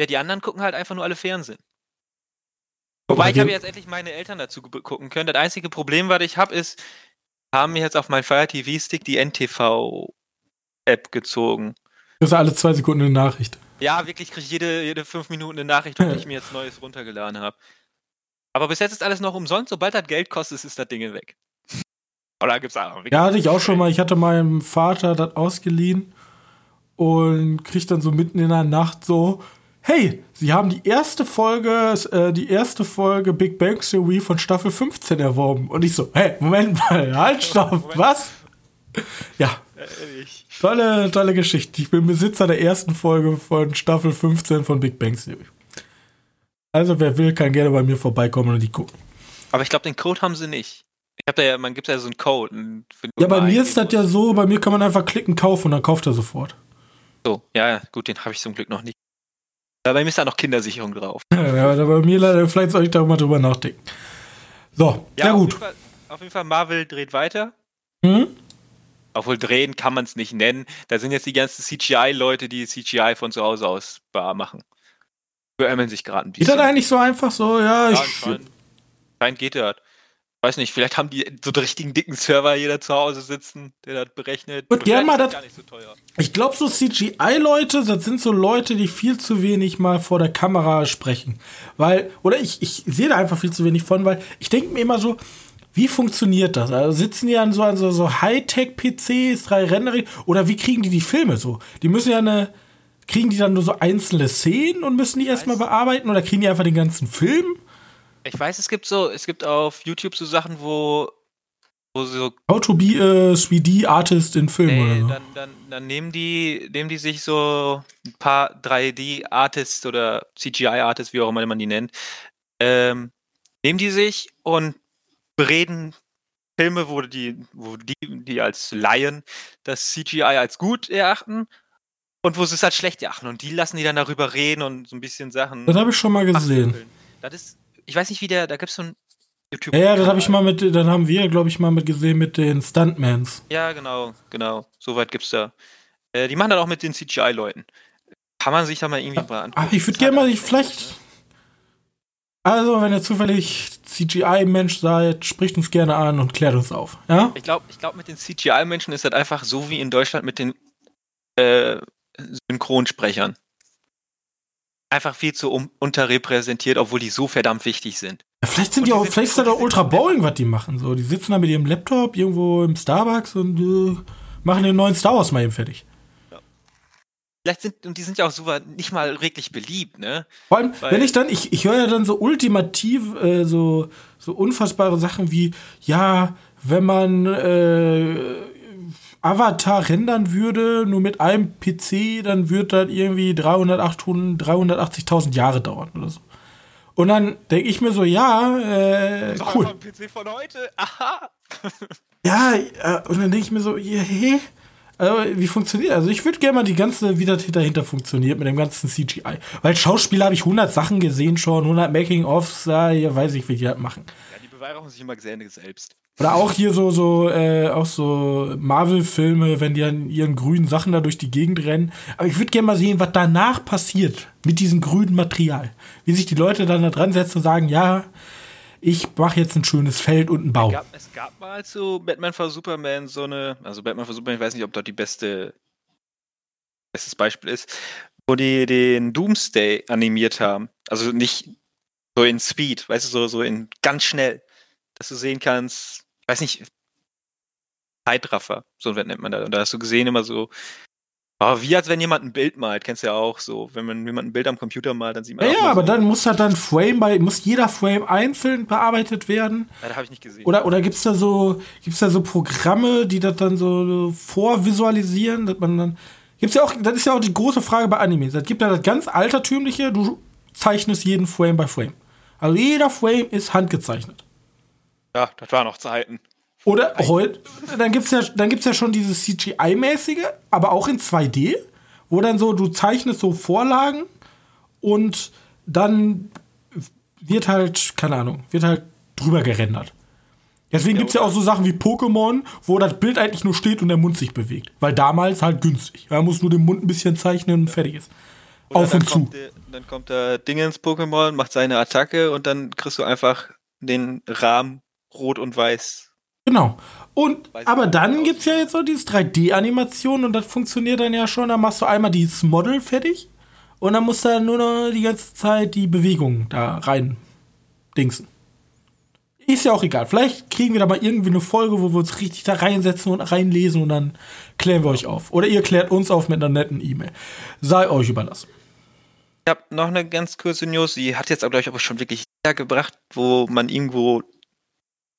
Ja, die anderen gucken halt einfach nur alle Fernsehen. Wobei ich die- habe jetzt endlich meine Eltern dazu gucken können. Das einzige Problem, was ich habe, ist, haben mir jetzt auf meinen Fire TV Stick die NTV-App gezogen. Das ist alle zwei Sekunden eine Nachricht. Ja, wirklich kriege ich jede, jede fünf Minuten eine Nachricht, ob ich mir jetzt Neues runtergeladen habe. Aber bis jetzt ist alles noch umsonst. Sobald das Geld kostet, ist das Ding weg. Oder gibt's auch wirklich- Ja, hatte ich auch schon mal. Ich hatte meinem Vater das ausgeliehen und krieg dann so mitten in der Nacht so, hey, Sie haben die erste Folge, äh, die erste Folge Big Bang Theory von Staffel 15 erworben. Und ich so, hey, Moment mal, halt, stopp, was? Ja, Ehrlich. Tolle, tolle Geschichte. Ich bin Besitzer der ersten Folge von Staffel 15 von Big Bang Theory. Also, wer will, kann gerne bei mir vorbeikommen und die gucken. Aber ich glaube, den Code haben sie nicht. Ich hab da ja, man gibt ja so einen Code. Ja, bei mir ist das ja so, bei mir kann man einfach klicken, kaufen und dann kauft er sofort. So, ja, gut, den habe ich zum Glück noch nicht. Ja, bei mir ist da noch Kindersicherung drauf. ja, aber bei mir leider, vielleicht soll ich da mal drüber nachdenken. So, ja, gut. jeden, Fall, auf jeden Fall, Marvel dreht weiter. Hm? Obwohl drehen kann man es nicht nennen. Da sind jetzt die ganzen CGI-Leute, die CGI von zu Hause aus bar machen. Beömmeln sich gerade ein Geht bisschen. das eigentlich so einfach so? Ja, Ja, ich. anscheinend geht das. Weiß nicht, vielleicht haben die so einen richtigen dicken Server jeder zu Hause sitzen, der das berechnet. Würd gern Vielleicht mal ist das- gar nicht so teuer. Ich glaube, so CGI-Leute, das sind so Leute, die viel zu wenig mal vor der Kamera sprechen. Weil, oder ich, ich sehe da einfach viel zu wenig von, weil ich denke mir immer so, wie funktioniert das? Also sitzen die an so, an so, so Hightech-PCs, drei Rendering, oder wie kriegen die die Filme so? Die müssen ja eine, kriegen die dann nur so einzelne Szenen und müssen die erstmal bearbeiten, oder kriegen die einfach den ganzen Film? Ich weiß, es gibt so, es gibt auf YouTube so Sachen, wo, wo sie so How to be a 3D-Artist in Film Nee, oder so. dann, dann, dann nehmen die, nehmen die sich so ein paar 3D-Artists oder CGI-Artists, wie auch immer man die nennt, ähm, nehmen die sich und bereden Filme, wo die, wo die, die als Laien das CGI als gut erachten und wo sie es als schlecht erachten. Und die lassen die dann darüber reden und so ein bisschen Sachen. Das habe ich schon mal gesehen. Das ist, ich weiß nicht, wie der, da gibt es so ein YouTube. Ja, ja, das habe ich mal mit, dann haben wir, glaube ich, mal mit gesehen mit den Stuntmans. Ja, genau, genau. Soweit gibt's da. Äh, die machen dann auch mit den CGI-Leuten. Kann man sich da mal irgendwie mal angucken. Ach, ich würde gerne halt mal, ich vielleicht. Also, wenn ihr zufällig CGI-Mensch seid, spricht uns gerne an und klärt uns auf. Ja? Ich glaube, ich glaub, mit den CGI-Menschen ist das einfach so wie in Deutschland mit den äh, Synchronsprechern. Einfach viel zu um, unterrepräsentiert, obwohl die so verdammt wichtig sind. Vielleicht sind die, die auch, sind, vielleicht ist das doch ultra boring, was die machen. So, die sitzen da mit ihrem Laptop irgendwo im Starbucks und äh, machen den neuen Star Wars mal eben fertig. Vielleicht sind, und die sind ja auch super nicht mal wirklich beliebt, ne? Vor allem, Weil, wenn ich dann, ich, ich höre ja dann so ultimativ, äh, so, so unfassbare Sachen wie, ja, wenn man äh, Avatar rendern würde, nur mit einem PC, dann würde das irgendwie 380.000 Jahre dauern oder so. Und dann denke ich mir so, ja, äh, cool. Ein PC von heute, aha. ja, äh, und dann denke ich mir so, yeah, hey, also, wie funktioniert Also, ich würde gerne mal die ganze, wie das dahinter funktioniert mit dem ganzen CGI. Weil Schauspieler habe ich 100 Sachen gesehen schon, 100 Making-ofs, da ja, weiß ich, wie die das machen. Ja, die beweihräuchern sich immer sehr selbst. Oder auch hier so, so, äh, auch so Marvel-Filme, wenn die an ihren grünen Sachen da durch die Gegend rennen. Aber ich würde gerne mal sehen, was danach passiert mit diesem grünen Material. Wie sich die Leute dann da dran setzen und sagen, ja, ich mache jetzt ein schönes Feld und einen Baum. Es gab, es gab mal zu Batman vs. Superman so eine, also Batman vs. Superman, ich weiß nicht, ob dort die beste, bestes Beispiel ist, wo die den Doomsday animiert haben. Also nicht so in Speed, weißt du, so, so in ganz schnell, dass du sehen kannst, weiß nicht, Zeitraffer, so nennt man das. Und da hast du gesehen immer so, Oh, wie als wenn jemand ein Bild malt, kennst du ja auch so. Wenn man jemand ein Bild am Computer malt, dann sieht man Ja, ja aber so dann muss halt dann Frame bei, muss jeder Frame einzeln bearbeitet werden. Ja, das habe ich nicht gesehen. Oder, oder gibt es da so, gibt's da so Programme, die das dann so vorvisualisieren, dass man dann. Gibt's ja auch, das ist ja auch die große Frage bei Animes. Es gibt ja das ganz altertümliche, du zeichnest jeden Frame by Frame. Also jeder Frame ist handgezeichnet. Ja, das waren noch Zeiten. Oder heute, dann gibt es ja, dann gibt's ja schon dieses CGI-mäßige, aber auch in 2D, wo dann so, du zeichnest so Vorlagen und dann wird halt, keine Ahnung, wird halt drüber gerendert. Deswegen gibt es ja auch so Sachen wie Pokémon, wo das Bild eigentlich nur steht und der Mund sich bewegt. Weil damals halt günstig. Man muss nur den Mund ein bisschen zeichnen und fertig ist. Oder Auf und zu. Der, dann kommt der Ding ins Pokémon, macht seine Attacke und dann kriegst du einfach den Rahmen rot und weiß Genau. Und, aber dann gibt es ja jetzt so diese 3D-Animation und das funktioniert dann ja schon. Da machst du einmal dieses Model fertig und dann musst du dann nur noch die ganze Zeit die Bewegung da rein dingsen. Ist ja auch egal. Vielleicht kriegen wir da mal irgendwie eine Folge, wo wir uns richtig da reinsetzen und reinlesen und dann klären wir euch auf. Oder ihr klärt uns auf mit einer netten E-Mail. Sei euch überlassen. Ich habe noch eine ganz kurze News, die hat jetzt, glaube ich, aber schon wirklich gebracht, wo man irgendwo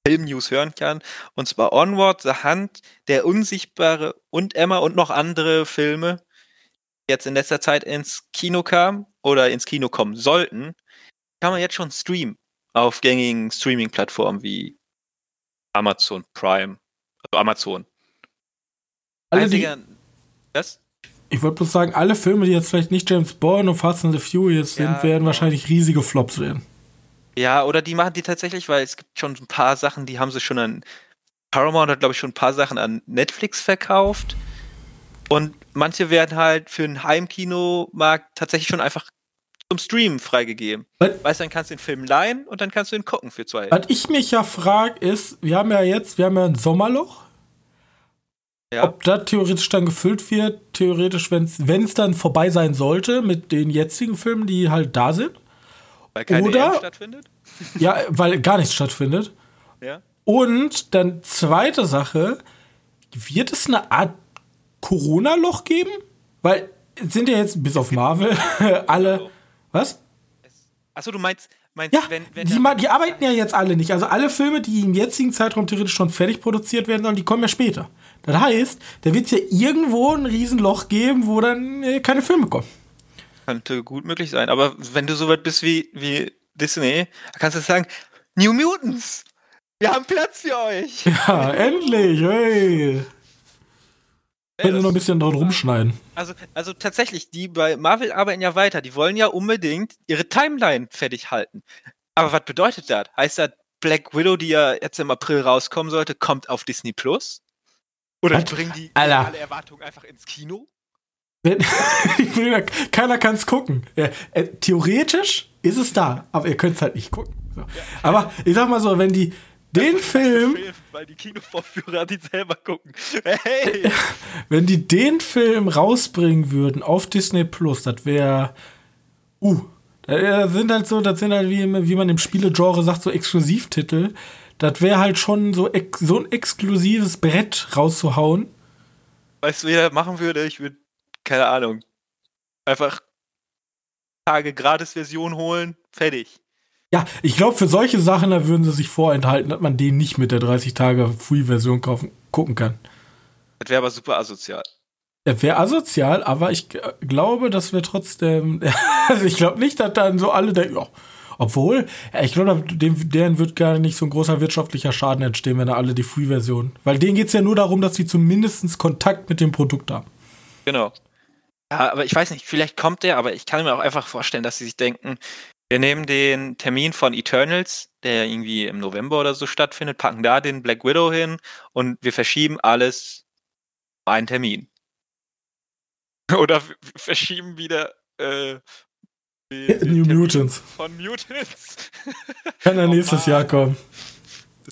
Filmnews hören kann. Und zwar Onward, The Hunt, Der Unsichtbare und Emma und noch andere Filme, die jetzt in letzter Zeit ins Kino kamen oder ins Kino kommen sollten, kann man jetzt schon streamen auf gängigen Streaming-Plattformen wie Amazon Prime, also Amazon. Alle die, was? Ich wollte bloß sagen, alle Filme, die jetzt vielleicht nicht James Bond und Fast and the Furious sind, ja, werden genau. wahrscheinlich riesige Flops werden. Ja, oder die machen die tatsächlich, weil es gibt schon ein paar Sachen, die haben sie schon an Paramount hat, glaube ich, schon ein paar Sachen an Netflix verkauft. Und manche werden halt für einen Heimkinomarkt tatsächlich schon einfach zum Streamen freigegeben. Was? Weißt du, dann kannst du den Film leihen und dann kannst du ihn gucken für zwei. Was ich mich ja frage, ist, wir haben ja jetzt, wir haben ja ein Sommerloch. Ja. Ob das theoretisch dann gefüllt wird, theoretisch, wenn es dann vorbei sein sollte mit den jetzigen Filmen, die halt da sind. Weil keine Oder, EM stattfindet? Ja, weil gar nichts stattfindet. Ja. Und dann zweite Sache, wird es eine Art Corona-Loch geben? Weil sind ja jetzt bis auf Marvel alle. Was? Achso, du meinst, meinst ja, wenn, wenn die, die, arbeiten ja jetzt alle nicht. Also alle Filme, die im jetzigen Zeitraum theoretisch schon fertig produziert werden sollen, die kommen ja später. Das heißt, da wird es ja irgendwo ein Riesenloch geben, wo dann äh, keine Filme kommen. Könnte gut möglich sein. Aber wenn du so weit bist wie, wie Disney, kannst du sagen, New Mutants! Wir haben Platz für euch! Ja, endlich! Hey! Ich könnte noch ein bisschen dran rumschneiden. Also, also tatsächlich, die bei Marvel arbeiten ja weiter. Die wollen ja unbedingt ihre Timeline fertig halten. Aber was bedeutet das? Heißt das, Black Widow, die ja jetzt im April rauskommen sollte, kommt auf Disney Plus? Oder was? bringen die Alter. alle Erwartungen einfach ins Kino? Keiner kann es gucken. Ja, äh, theoretisch ist es da, aber ihr könnt es halt nicht gucken. So. Ja. Aber ich sag mal so, wenn die den Film, Film, weil die Kinovorführer die selber gucken. Hey. Wenn die den Film rausbringen würden auf Disney Plus, das wäre uh, Das sind halt so, das sind halt wie, wie man im Spielegenre sagt, so Exklusivtitel. Das wäre halt schon so, so ein exklusives Brett rauszuhauen. Weißt du, wie er machen würde? Ich würde, keine Ahnung, einfach Tage Gratis-Version holen, fertig. Ja, ich glaube, für solche Sachen, da würden sie sich vorenthalten, dass man den nicht mit der 30-Tage-Free-Version gucken kann. Das wäre aber super asozial. Das wäre asozial, aber ich glaube, dass wir trotzdem. also ich glaube nicht, dass dann so alle denken, ja, obwohl, ich glaube, deren wird gar nicht so ein großer wirtschaftlicher Schaden entstehen, wenn da alle die Free-Version. Weil denen geht es ja nur darum, dass sie zumindest Kontakt mit dem Produkt haben. Genau. Ja, aber ich weiß nicht, vielleicht kommt der, aber ich kann mir auch einfach vorstellen, dass sie sich denken, wir nehmen den Termin von Eternals, der irgendwie im November oder so stattfindet, packen da den Black Widow hin und wir verschieben alles einen Termin. Oder verschieben wieder äh, New Mutants. Von Mutants. Kann er oh nächstes Jahr kommen.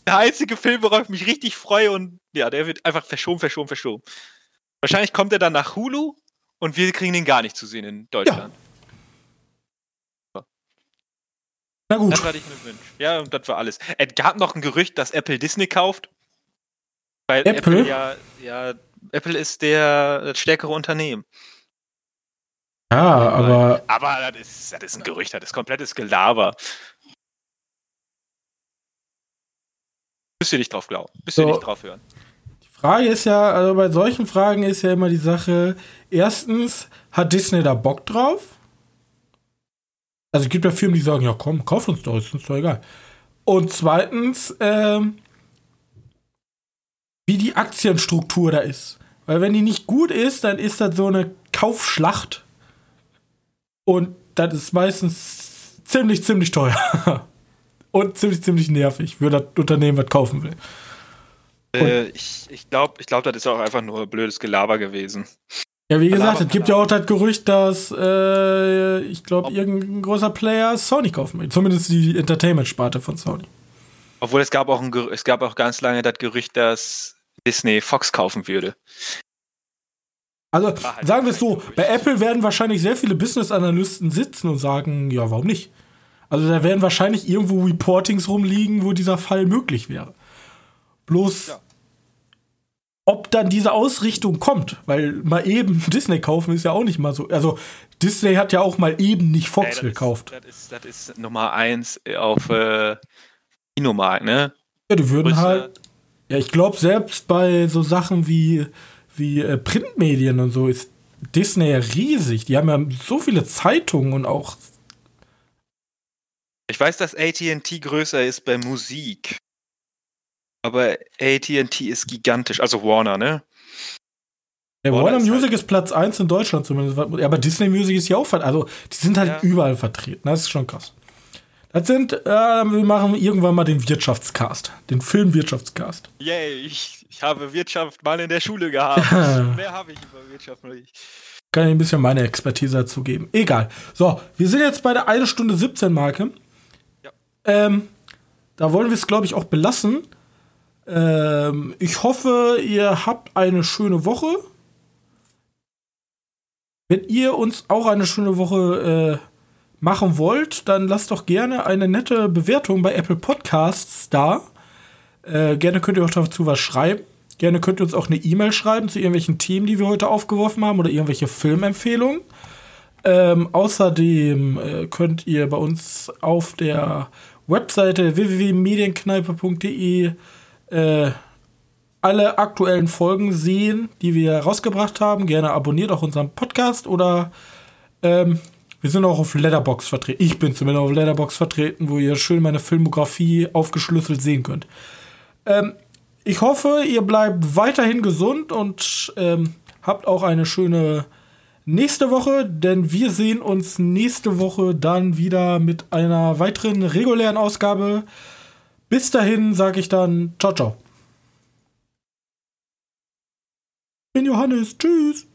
Der einzige Film, worauf ich mich richtig freue und ja, der wird einfach verschoben, verschoben, verschoben. Wahrscheinlich kommt er dann nach Hulu und wir kriegen den gar nicht zu sehen in Deutschland. Ja. Na gut. Das war ich mir wünschen. Ja, und das war alles. Es gab noch ein Gerücht, dass Apple Disney kauft. Weil Apple, Apple ja, ja, Apple ist der das stärkere Unternehmen. Ja, aber. Aber das ist, das ist ein Gerücht, das ist komplettes Gelaber. Müsst ihr nicht drauf glauben. Müsst ihr so, nicht drauf hören. Frage ist ja, also bei solchen Fragen ist ja immer die Sache: erstens, hat Disney da Bock drauf? Also es gibt ja Firmen, die sagen, ja komm, kauf uns doch, ist uns doch egal. Und zweitens, ähm, wie die Aktienstruktur da ist. Weil wenn die nicht gut ist, dann ist das so eine Kaufschlacht und das ist meistens ziemlich, ziemlich teuer. Und ziemlich, ziemlich nervig für das Unternehmen, was kaufen will. Äh, ich ich glaube, ich glaub, das ist auch einfach nur blödes Gelaber gewesen. Ja, wie gesagt, es gibt ja auch das Gerücht, dass äh, ich glaube, irgendein großer Player Sony kaufen will. Zumindest die Entertainment-Sparte von Sony. Obwohl es gab auch ein, es gab auch ganz lange das Gerücht, dass Disney Fox kaufen würde. Also halt sagen wir es so, bei Apple werden wahrscheinlich sehr viele Business-Analysten sitzen und sagen, ja, warum nicht? Also da werden wahrscheinlich irgendwo Reportings rumliegen, wo dieser Fall möglich wäre. Bloß, ja. ob dann diese Ausrichtung kommt, weil mal eben Disney kaufen ist ja auch nicht mal so. Also Disney hat ja auch mal eben nicht Fox ja, gekauft. Ist, das, ist, das ist Nummer eins auf äh, Kinomarkt, ne? Ja, die würden halt. Ja, ich glaube, selbst bei so Sachen wie wie äh, Printmedien und so ist Disney ja riesig. Die haben ja so viele Zeitungen und auch. Ich weiß, dass ATT größer ist bei Musik. Aber ATT ist gigantisch, also Warner, ne? Ja, Warner, Warner Music halt ist Platz 1 in Deutschland zumindest. Aber Disney Music ist ja auch, also die sind halt ja. überall vertreten. Das ist schon krass. Das sind, äh, wir machen irgendwann mal den Wirtschaftscast, den Filmwirtschaftscast. Yay, ich, ich habe Wirtschaft mal in der Schule gehabt. Mehr habe ich über Wirtschaft noch nicht. Kann ich ein bisschen meine Expertise dazu geben. Egal. So, wir sind jetzt bei der 1 Stunde 17 Marke. Ja. Ähm, da wollen wir es, glaube ich, auch belassen. Ähm, ich hoffe, ihr habt eine schöne Woche. Wenn ihr uns auch eine schöne Woche äh, machen wollt, dann lasst doch gerne eine nette Bewertung bei Apple Podcasts da. Äh, gerne könnt ihr auch dazu was schreiben. Gerne könnt ihr uns auch eine E-Mail schreiben zu irgendwelchen Themen, die wir heute aufgeworfen haben oder irgendwelche Filmempfehlungen. Ähm, außerdem äh, könnt ihr bei uns auf der Webseite www.medienkneipe.de äh, alle aktuellen Folgen sehen, die wir rausgebracht haben. Gerne abonniert auch unseren Podcast oder ähm, wir sind auch auf Letterbox vertreten. Ich bin zumindest auf Letterbox vertreten, wo ihr schön meine Filmografie aufgeschlüsselt sehen könnt. Ähm, ich hoffe, ihr bleibt weiterhin gesund und ähm, habt auch eine schöne nächste Woche, denn wir sehen uns nächste Woche dann wieder mit einer weiteren regulären Ausgabe. Bis dahin sage ich dann ciao, ciao. Bin Johannes. Tschüss.